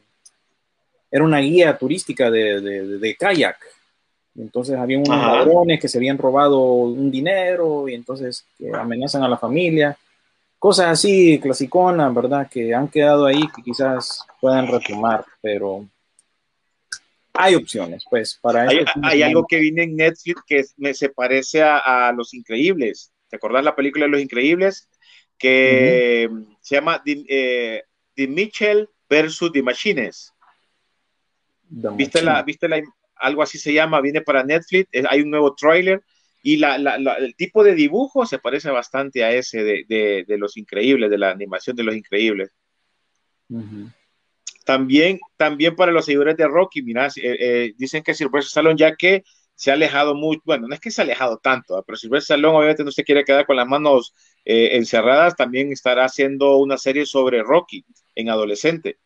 [SPEAKER 4] era una guía turística de, de, de kayak. Entonces había unos ladrones que se habían robado un dinero y entonces que amenazan a la familia cosas así, clasiconas, ¿verdad? Que han quedado ahí que quizás puedan retomar, pero hay opciones, pues, para
[SPEAKER 5] Hay, hay algo que viene en Netflix que me, se parece a, Los Increíbles. ¿Te acordás la película de Los Increíbles? Que se llama The, eh, The, Mitchell versus The Machines. ¿Viste, la, ¿Viste la, algo así se llama? Viene para Netflix. Hay un nuevo tráiler y la, el tipo de dibujo se parece bastante a ese de, Los Increíbles, de la animación de Los Increíbles. también, también para los seguidores de Rocky, mira, eh, eh, dicen que Silvestre Salón ya que se ha alejado mucho, bueno, no es que se ha alejado tanto, pero Silvestre Salón obviamente no se quiere quedar con las manos eh, encerradas, también estará haciendo una serie sobre Rocky en adolescente.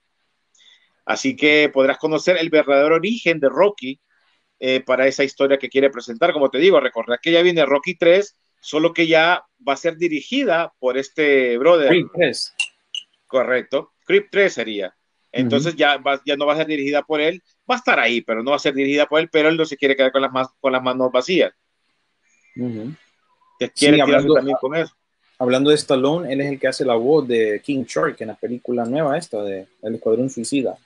[SPEAKER 5] Así que podrás conocer el verdadero origen de Rocky, eh, para esa historia que quiere presentar. Como te digo, recordar que ya viene Rocky 3, solo que ya va a ser dirigida por este brother.
[SPEAKER 4] Creep 3.
[SPEAKER 5] Correcto, Creep 3 sería. Entonces ya, ya no va a ser dirigida por él, va a estar ahí, pero no va a ser dirigida por él, pero él no se quiere quedar con las, más, con las manos vacías.
[SPEAKER 4] quiere hablando, también con eso. Hablando de Stallone, él es el que hace la voz de King Shark en la película nueva esta de El Escuadrón Suicida.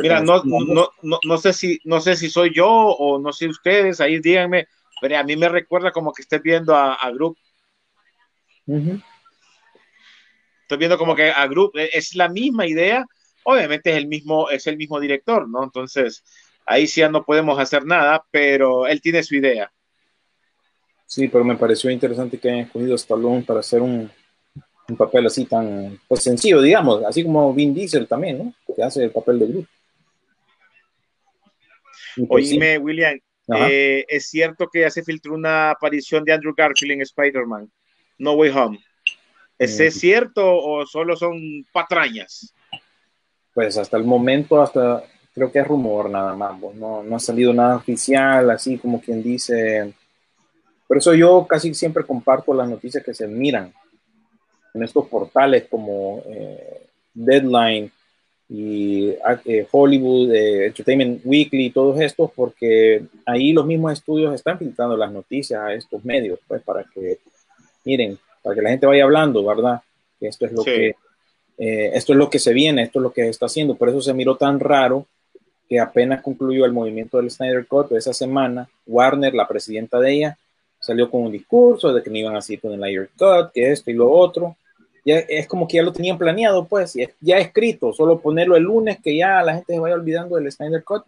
[SPEAKER 5] Mira, no, no, no, no, sé si, no sé si soy yo o no sé ustedes, ahí díganme, pero a mí me recuerda como que estés viendo a, a Group. Estoy viendo como que a Group e, es la misma idea, obviamente es el mismo, es el mismo director, ¿no? Entonces, ahí sí ya no podemos hacer nada, pero él tiene su idea.
[SPEAKER 4] Sí, pero me pareció interesante que hayan escogido a Stallone para hacer un, un papel así tan pues, sencillo, digamos, así como Vin Diesel también, ¿no? Que hace el papel de Groot.
[SPEAKER 5] Pues, Oíme, William, eh, es cierto que ya se filtró una aparición de Andrew Garfield en Spider-Man, No Way Home. ¿Es, ¿Es cierto o solo son patrañas?
[SPEAKER 4] Pues hasta el momento, hasta creo que es rumor nada más, pues, no, no ha salido nada oficial, así como quien dice. Por eso yo casi siempre comparto las noticias que se miran en estos portales como eh, Deadline y eh, Hollywood, eh, Entertainment Weekly, todos estos, porque ahí los mismos estudios están filtrando las noticias a estos medios, pues para que, miren, para que la gente vaya hablando, ¿verdad? Que esto es lo que esto es lo que se viene, esto es lo que se está haciendo. Por eso se miró tan raro que apenas concluyó el movimiento del Snyder Cut de esa semana, Warner, la presidenta de ella, salió con un discurso de que no iban a seguir con el Snyder Cut, que esto y lo otro ya es como que ya lo tenían planeado, pues, ya escrito, solo ponerlo el lunes que ya la gente se vaya olvidando del Snyder Cut,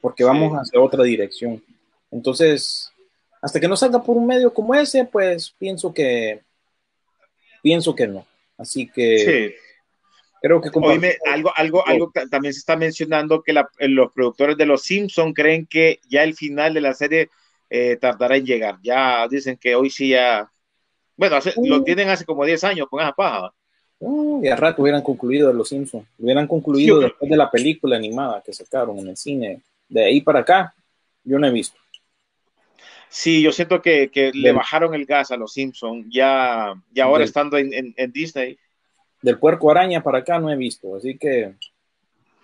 [SPEAKER 4] porque vamos hacia otra dirección. Entonces, hasta que no salga por un medio como ese, pues pienso que pienso que no. Así que sí. creo que
[SPEAKER 5] Oíme, algo, algo, algo también se está mencionando que los productores de Los Simpson creen que ya el final de la serie eh, tardará en llegar. Ya dicen que hoy sí ya bueno, lo uh. tienen hace como 10 años con esa paja.
[SPEAKER 4] Uh, y a rato hubieran concluido Los Simpsons. Hubieran concluido después de la película animada que sacaron en el cine. De ahí para acá, yo no he visto.
[SPEAKER 5] Sí, yo siento que, que le bajaron el gas a Los Simpsons. Ya, ya ahora estando en, en, Disney.
[SPEAKER 4] Del puerco araña para acá no he visto. Así que.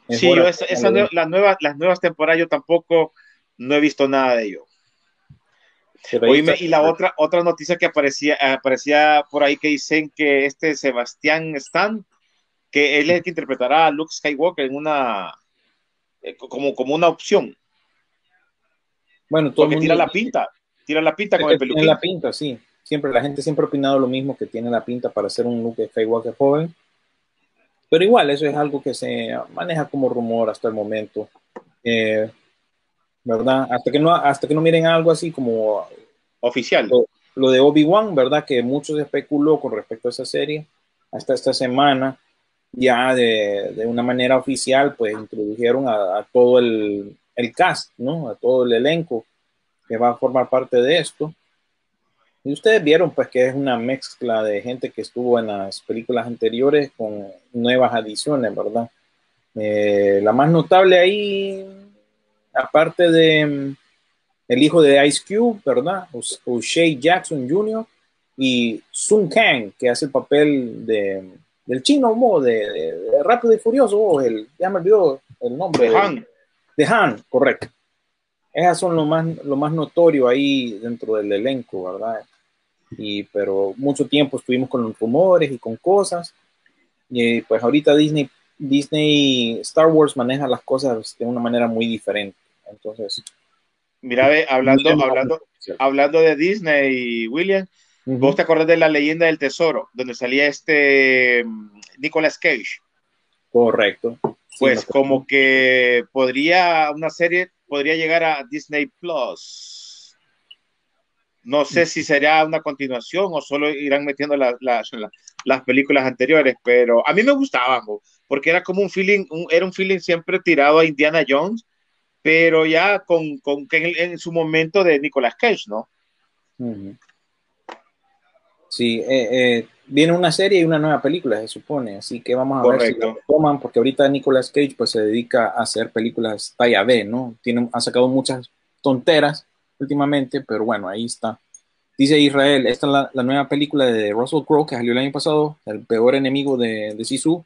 [SPEAKER 5] Sí, yo esa, las, nuevas, las nuevas temporadas yo tampoco no he visto nada de ello y la otra, otra noticia que aparecía, aparecía por ahí que dicen que este Sebastián Stan, que él es el que interpretará a Luke Skywalker en una, eh, como, como una opción.
[SPEAKER 4] Bueno, todo
[SPEAKER 5] tira la pinta, tira la pinta con el peluquín.
[SPEAKER 4] Tiene la pinta, sí. Siempre, la gente siempre ha opinado lo mismo, que tiene la pinta para ser un Luke Skywalker joven. Pero igual, eso es algo que se maneja como rumor hasta el momento. Eh, ¿verdad? Hasta que no, hasta que no miren algo así como
[SPEAKER 5] oficial.
[SPEAKER 4] lo de Obi-Wan, ¿verdad? Que mucho se especuló con respecto a esa serie hasta esta semana. Ya de, de una manera oficial, pues introdujeron a, a todo el, el, cast, ¿no? A todo el elenco que va a formar parte de esto. Y ustedes vieron, pues, que es una mezcla de gente que estuvo en las películas anteriores con nuevas adiciones, ¿verdad? Eh, la más notable ahí, aparte de mm, el hijo de Ice Cube, ¿verdad? O'Shea Jackson Jr. y Sun Kang, que hace el papel de, del chino Mo, de, de, Rápido y Furioso, el, ya me olvidó el nombre.
[SPEAKER 5] De Han.
[SPEAKER 4] De Han, correcto. Esas son lo más, lo más notorio ahí dentro del elenco, ¿verdad? Y, pero mucho tiempo estuvimos con los rumores y con cosas. Y pues ahorita Disney Disney, Star Wars maneja las cosas de una manera muy diferente. Entonces,
[SPEAKER 5] mira, ve, hablando, hablando, hablando de Disney, William, uh -huh. vos te acordás de la leyenda del tesoro, donde salía este mm, Nicolas Cage.
[SPEAKER 4] Correcto.
[SPEAKER 5] Pues sí, como que podría, una serie podría llegar a Disney Plus. No sé si será una continuación o solo irán metiendo la, la, la, las películas anteriores, pero a mí me gustaban, porque era como un feeling, un, era un feeling siempre tirado a Indiana Jones, pero ya con, con en, en, su momento de Nicolas Cage, ¿no?
[SPEAKER 4] Sí, eh, eh, viene una serie y una nueva película, se supone, así que vamos a
[SPEAKER 5] Correcto.
[SPEAKER 4] ver si lo toman, porque ahorita Nicolas Cage pues se dedica a hacer películas talla B, ¿no? Tiene, ha sacado muchas tonteras últimamente, pero bueno, ahí está. Dice Israel, esta es la, la nueva película de Russell Crowe que salió el año pasado, el peor enemigo de, de Sisu.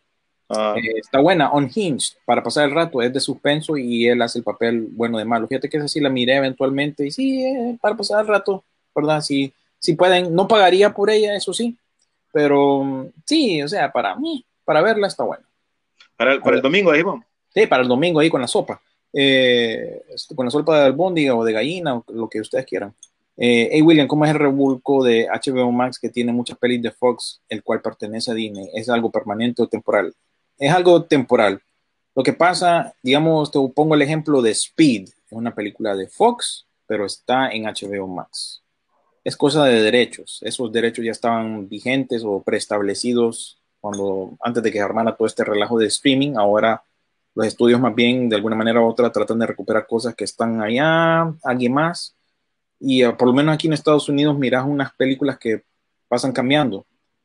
[SPEAKER 5] Ah.
[SPEAKER 4] Eh, está buena, Unhinged, para pasar el rato, es de suspenso y él hace el papel bueno de malo. Fíjate que esa sí la miré eventualmente y sí, eh, para pasar el rato, ¿verdad? Si, si pueden, no pagaría por ella, eso sí, pero sí, o sea, para mí, para verla está buena.
[SPEAKER 5] Para el, para el domingo, dijimos.
[SPEAKER 4] Sí, para el domingo ahí con la sopa. Eh, con la sopa de albóndiga o de gallina, o lo que ustedes quieran. Eh, hey William, ¿cómo es el revuelco de HBO Max que tiene muchas pelis de Fox, el cual pertenece a Disney? ¿Es algo permanente o temporal? Es algo temporal. Lo que pasa, digamos, te pongo el ejemplo de Speed, es una película de Fox, pero está en HBO Max. Es cosa de derechos. Esos derechos ya estaban vigentes o preestablecidos cuando antes de que armara todo este relajo de streaming. Ahora los estudios más bien de alguna manera u otra tratan de recuperar cosas que están allá, alguien más y uh, por lo menos aquí en Estados Unidos miras unas películas que pasan cambiando.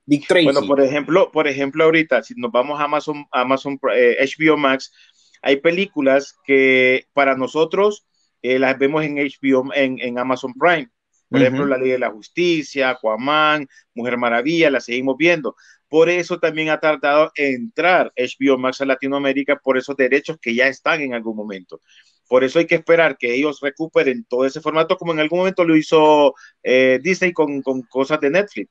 [SPEAKER 5] Dick Tracy. Bueno, por ejemplo, por ejemplo, ahorita, si nos vamos a Amazon, Amazon eh, HBO Max, hay películas que para nosotros eh, las vemos en HBO, en, en Amazon Prime. Por uh -huh. ejemplo, La Ley de la Justicia, Aquaman, Mujer Maravilla, la seguimos viendo. Por eso también ha tardado en entrar HBO Max a Latinoamérica por esos derechos que ya están en algún momento. Por eso hay que esperar que ellos recuperen todo ese formato, como en algún momento lo hizo eh, Disney con, con, cosas de Netflix.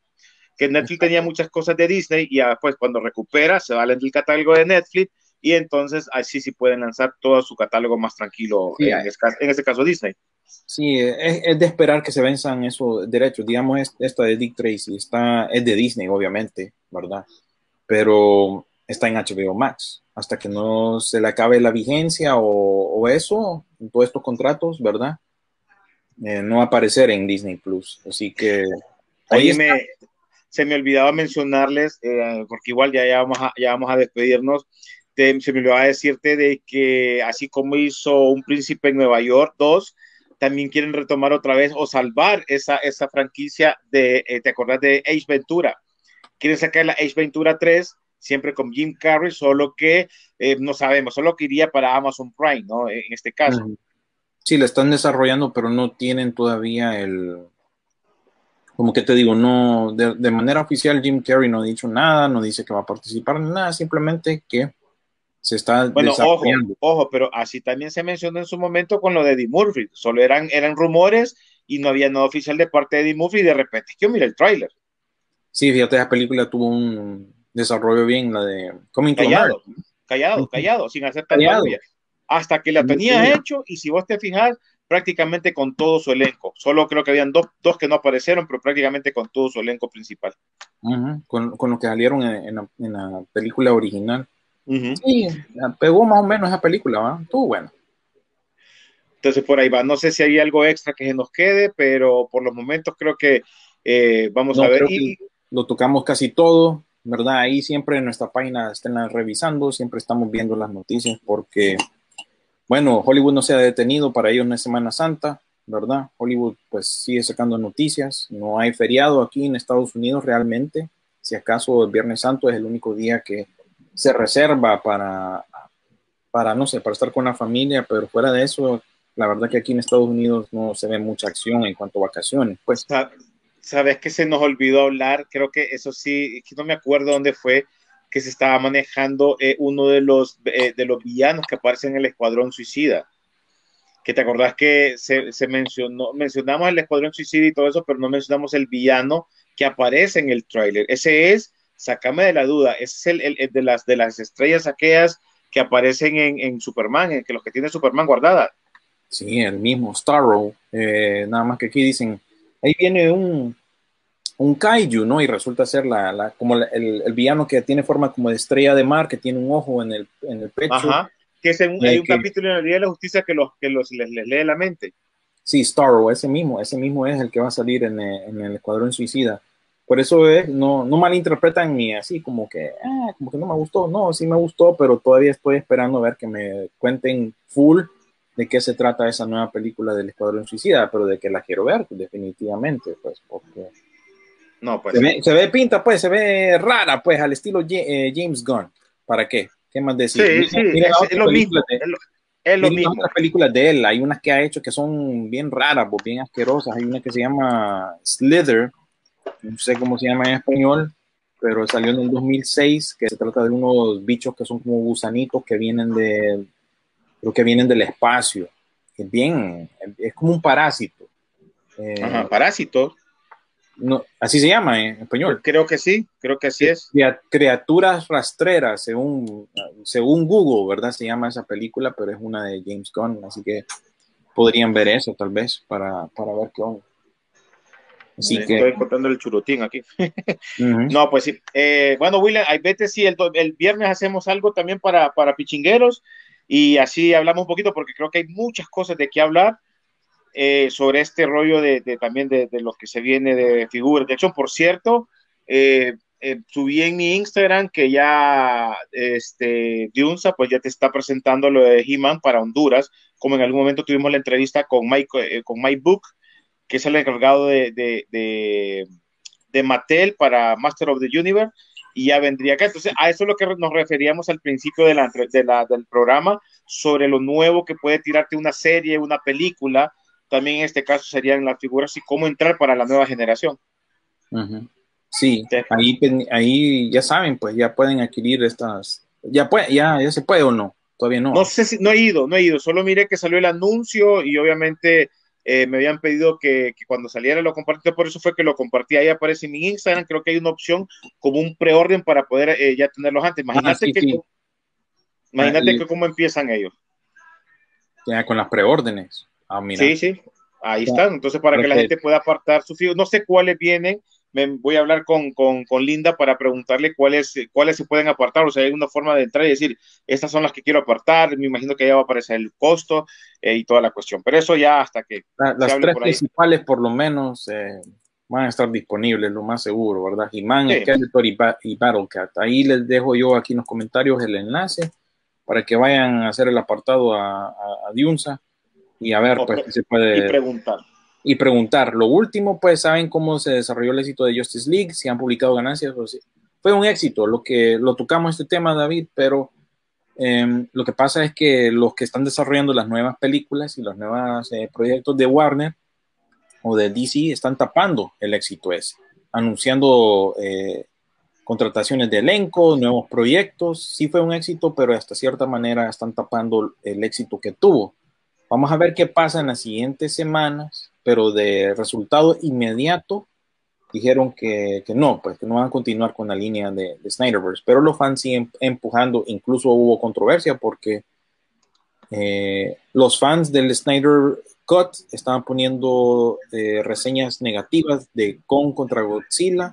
[SPEAKER 5] Que Netflix tenía muchas cosas de Disney y ya pues cuando recupera se valen del catálogo de Netflix y entonces así sí pueden lanzar todo su catálogo más tranquilo, sí, en, este, en, este, caso Disney.
[SPEAKER 4] Sí, es, es, de esperar que se venzan esos derechos. Digamos, esta de Dick Tracy está, es de Disney, obviamente, ¿verdad? Pero está en HBO Max hasta que no se le acabe la vigencia o, o eso, todos estos contratos, ¿verdad? Eh, no va a aparecer en Disney Plus. Así que.
[SPEAKER 5] Ahí me, se me olvidaba mencionarles, eh, porque igual ya, ya, vamos a, ya vamos a despedirnos. Se me olvidaba decirte de que, así como hizo Un Príncipe en Nueva York 2, también quieren retomar otra vez o salvar esa, esa franquicia de, eh, ¿te acordás de Ace Ventura? Quieren sacar la Ace Ventura 3 siempre con Jim Carrey, solo que eh, no sabemos, solo que iría para Amazon Prime, ¿no? En este caso.
[SPEAKER 4] Sí, la están desarrollando, pero no tienen todavía el, como que te digo, no, de, de, manera oficial Jim Carrey no ha dicho nada, no dice que va a participar en nada, simplemente que se está
[SPEAKER 5] bueno, ojo, ojo, pero así también se mencionó en su momento con lo de Eddie Murphy, solo eran, eran rumores y no había nada oficial de parte de Eddie Murphy y de repente, yo mira el tráiler.
[SPEAKER 4] Sí, fíjate, esa película tuvo un, desarrollo bien la de Coming
[SPEAKER 5] callado, callado, callado, sin hacer tanta Hasta que la tenía sí. hecho, y si vos te fijas, prácticamente con todo su elenco. Solo creo que habían dos, dos que no aparecieron, pero prácticamente con todo su elenco principal.
[SPEAKER 4] Uh -huh. con, con lo que salieron en, en, la, en la, película original. Uh -huh. Sí, pegó más o menos esa película, ¿va? Estuvo bueno.
[SPEAKER 5] Entonces por ahí va. No sé si hay algo extra que se nos quede, pero por los momentos creo que Eh, vamos a ver. Y,
[SPEAKER 4] lo tocamos casi todo, ¿verdad? Ahí siempre en nuestra página estén revisando, siempre estamos viendo las noticias porque, bueno, Hollywood no se ha detenido para ellos en Semana Santa, ¿verdad? Hollywood pues sigue sacando noticias, no hay feriado aquí en Estados Unidos realmente, si acaso el Viernes Santo es el único día que se reserva para, para, no sé, para estar con la familia, pero fuera de eso, la verdad que aquí en Estados Unidos no se ve mucha acción en cuanto a vacaciones. Pues
[SPEAKER 5] sabes que se nos olvidó hablar, creo que eso sí, no me acuerdo dónde fue que se estaba manejando eh, uno de los, eh, de los villanos que aparecen en el Escuadrón Suicida. Que te acordás que se, se, mencionó, mencionamos el Escuadrón Suicida y todo eso, pero no mencionamos el villano que aparece en el tráiler. Ese es, sacame de la duda, ese es el, de, las, de las estrellas aquellas que aparecen en, en Superman, en que los que tiene Superman guardada.
[SPEAKER 4] Sí, el mismo Starro. Eh, nada más que aquí dicen ahí viene un, un kaiju, ¿no? Y resulta ser la, la como el, el, villano que tiene forma como de estrella de mar, que tiene un ojo en el, en el pecho. Ajá,
[SPEAKER 5] que es un, hay un capítulo en la Día de la Justicia que, los, que los, les, les lee la mente.
[SPEAKER 4] Sí, Starro, ese mismo, ese mismo es el que va a salir en, en el Escuadrón Suicida. Por eso es, no, no malinterpretan ni así como que, ah, como que no me gustó. No, sí me gustó, pero todavía estoy esperando a ver que me cuenten full de qué se trata esa nueva película del Escuadrón Suicida, pero de que la quiero ver, definitivamente, pues, porque...
[SPEAKER 5] No, pues...
[SPEAKER 4] Se ve, pinta, pues, se ve rara, pues, al estilo eh, James Gunn. ¿Para qué? ¿Qué más decir?
[SPEAKER 5] Sí, sí, es, lo mismo. es lo, mismo.
[SPEAKER 4] otras películas de él, hay unas que ha hecho que son bien raras, pues, bien asquerosas. Hay una que se llama Slither, no sé cómo se llama en español, pero salió en el 2006, que se trata de unos bichos que son como gusanitos que vienen de creo que vienen del espacio. Es bien, es como un parásito.
[SPEAKER 5] Eh, Ajá, parásito.
[SPEAKER 4] No, así se llama en español.
[SPEAKER 5] Creo que sí, creo que así es.
[SPEAKER 4] Criaturas rastreras, según, según Google, ¿verdad? Se llama esa película, pero es una de James Gunn, así que podrían ver eso tal vez para, para ver qué onda.
[SPEAKER 5] Así que... Estoy contando el churutín aquí. No, pues sí. Eh, bueno, William, hay vete si el, el, viernes hacemos algo también para, para pichingueros y así hablamos un poquito porque creo que hay muchas cosas de qué hablar eh, sobre este rollo de, también de, de, lo que se viene de figuras. De hecho, por cierto, eh, eh, subí en mi Instagram que ya este Diunsa pues ya te está presentando lo de He-Man para Honduras, como en algún momento tuvimos la entrevista con Mike, con Mike Book, que es el encargado de, de, de Mattel para Master of the Universe y ya vendría acá. Entonces, a eso es lo que nos referíamos al principio de del programa, sobre lo nuevo que puede tirarte una serie, una película. También en este caso serían las figuras y cómo entrar para la nueva generación.
[SPEAKER 4] Sí, ahí, ahí ya saben, pues ya pueden adquirir estas. Ya, puede, ya, ya se puede o no, todavía no.
[SPEAKER 5] No sé si, no he ido, no he ido, solo miré que salió el anuncio y obviamente eh, me habían pedido que, cuando saliera lo compartiera, por eso fue que lo compartí, ahí aparece en mi Instagram, creo que hay una opción como un preorden para poder eh, ya tenerlos antes. Imagínate ah, que, imagínate que cómo empiezan ellos.
[SPEAKER 4] Ya con las preórdenes. Ah,
[SPEAKER 5] sí, sí, ahí están. Entonces, para que la gente pueda apartar sus hijos, no sé cuáles vienen, me voy a hablar con, con, con, Linda para preguntarle cuáles, cuáles se pueden apartar, o sea, hay una forma de entrar y decir, estas son las que quiero apartar, me imagino que ya va a aparecer el costo eh, y toda la cuestión, pero eso ya hasta que...
[SPEAKER 4] las tres principales por lo menos eh, van a estar disponibles, lo más seguro, ¿verdad? He-Man, sí. y, y Battlecat. Ahí les dejo yo aquí en los comentarios el enlace para que vayan a hacer el apartado a, a, a y a ver, pues, se puede...
[SPEAKER 5] Y preguntar
[SPEAKER 4] y preguntar. Lo último, pues saben cómo se desarrolló el éxito de Justice League, si han publicado ganancias o si fue un éxito. Lo que lo tocamos este tema, David, pero eh, lo que pasa es que los que están desarrollando las nuevas películas y los nuevos eh, proyectos de Warner o de DC están tapando el éxito ese, anunciando eh, contrataciones de elenco, nuevos proyectos. Sí fue un éxito, pero hasta cierta manera están tapando el éxito que tuvo. Vamos a ver qué pasa en las siguientes semanas pero de resultado inmediato dijeron que, que, no, pues que no van a continuar con la línea de, de, Snyderverse, pero los fans siguen empujando, incluso hubo controversia porque eh, los fans del Snyder Cut estaban poniendo eh, reseñas negativas de Kong contra Godzilla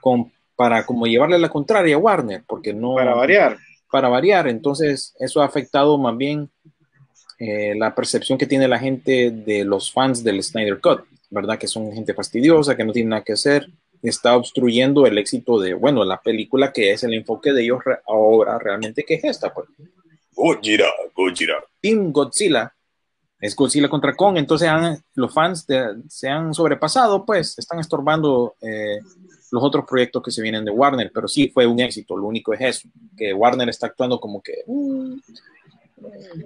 [SPEAKER 4] con, para como llevarle la contraria a Warner, porque no...
[SPEAKER 5] Para variar.
[SPEAKER 4] Para variar, entonces eso ha afectado más bien eh, la percepción que tiene la gente de los fans del Snyder Cut. ¿verdad? Que son gente fastidiosa, que no tiene nada que hacer, está obstruyendo el éxito de, bueno, la película que es el enfoque de ellos ahora realmente, que es esta, pues. Godzilla, Godzilla. Team Godzilla es Godzilla contra Kong, entonces los fans se han sobrepasado, pues, están estorbando eh, los otros proyectos que se vienen de Warner, pero sí fue un éxito, lo único es eso, que Warner está actuando como que...
[SPEAKER 5] Mm,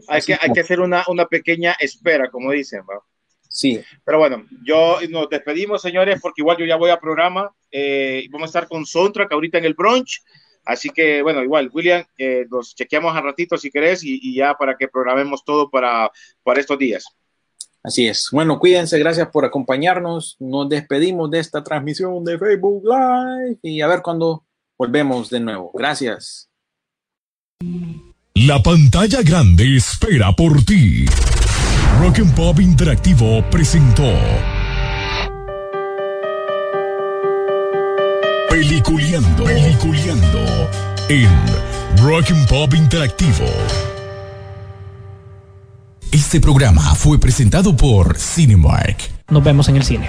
[SPEAKER 5] hay, que hay que hacer una, una pequeña espera, como dicen, ¿va?
[SPEAKER 4] Sí.
[SPEAKER 5] Pero bueno, yo nos despedimos, señores, porque igual yo ya voy a programa. Eh, vamos a estar con Soundtrack ahorita en el brunch. Así que, bueno, igual, William, eh, nos chequeamos a ratito si querés y, ya para que programemos todo para, para estos días.
[SPEAKER 4] Así es. Bueno, cuídense, gracias por acompañarnos. Nos despedimos de esta transmisión de Facebook Live y a ver cuándo volvemos de nuevo. Gracias.
[SPEAKER 7] La pantalla grande espera por ti. Rock and Pop Interactivo presentó Peliculeando, Peliculeando en Rock and Pop Interactivo. Este programa fue presentado por Cinemark.
[SPEAKER 6] Nos vemos en el cine.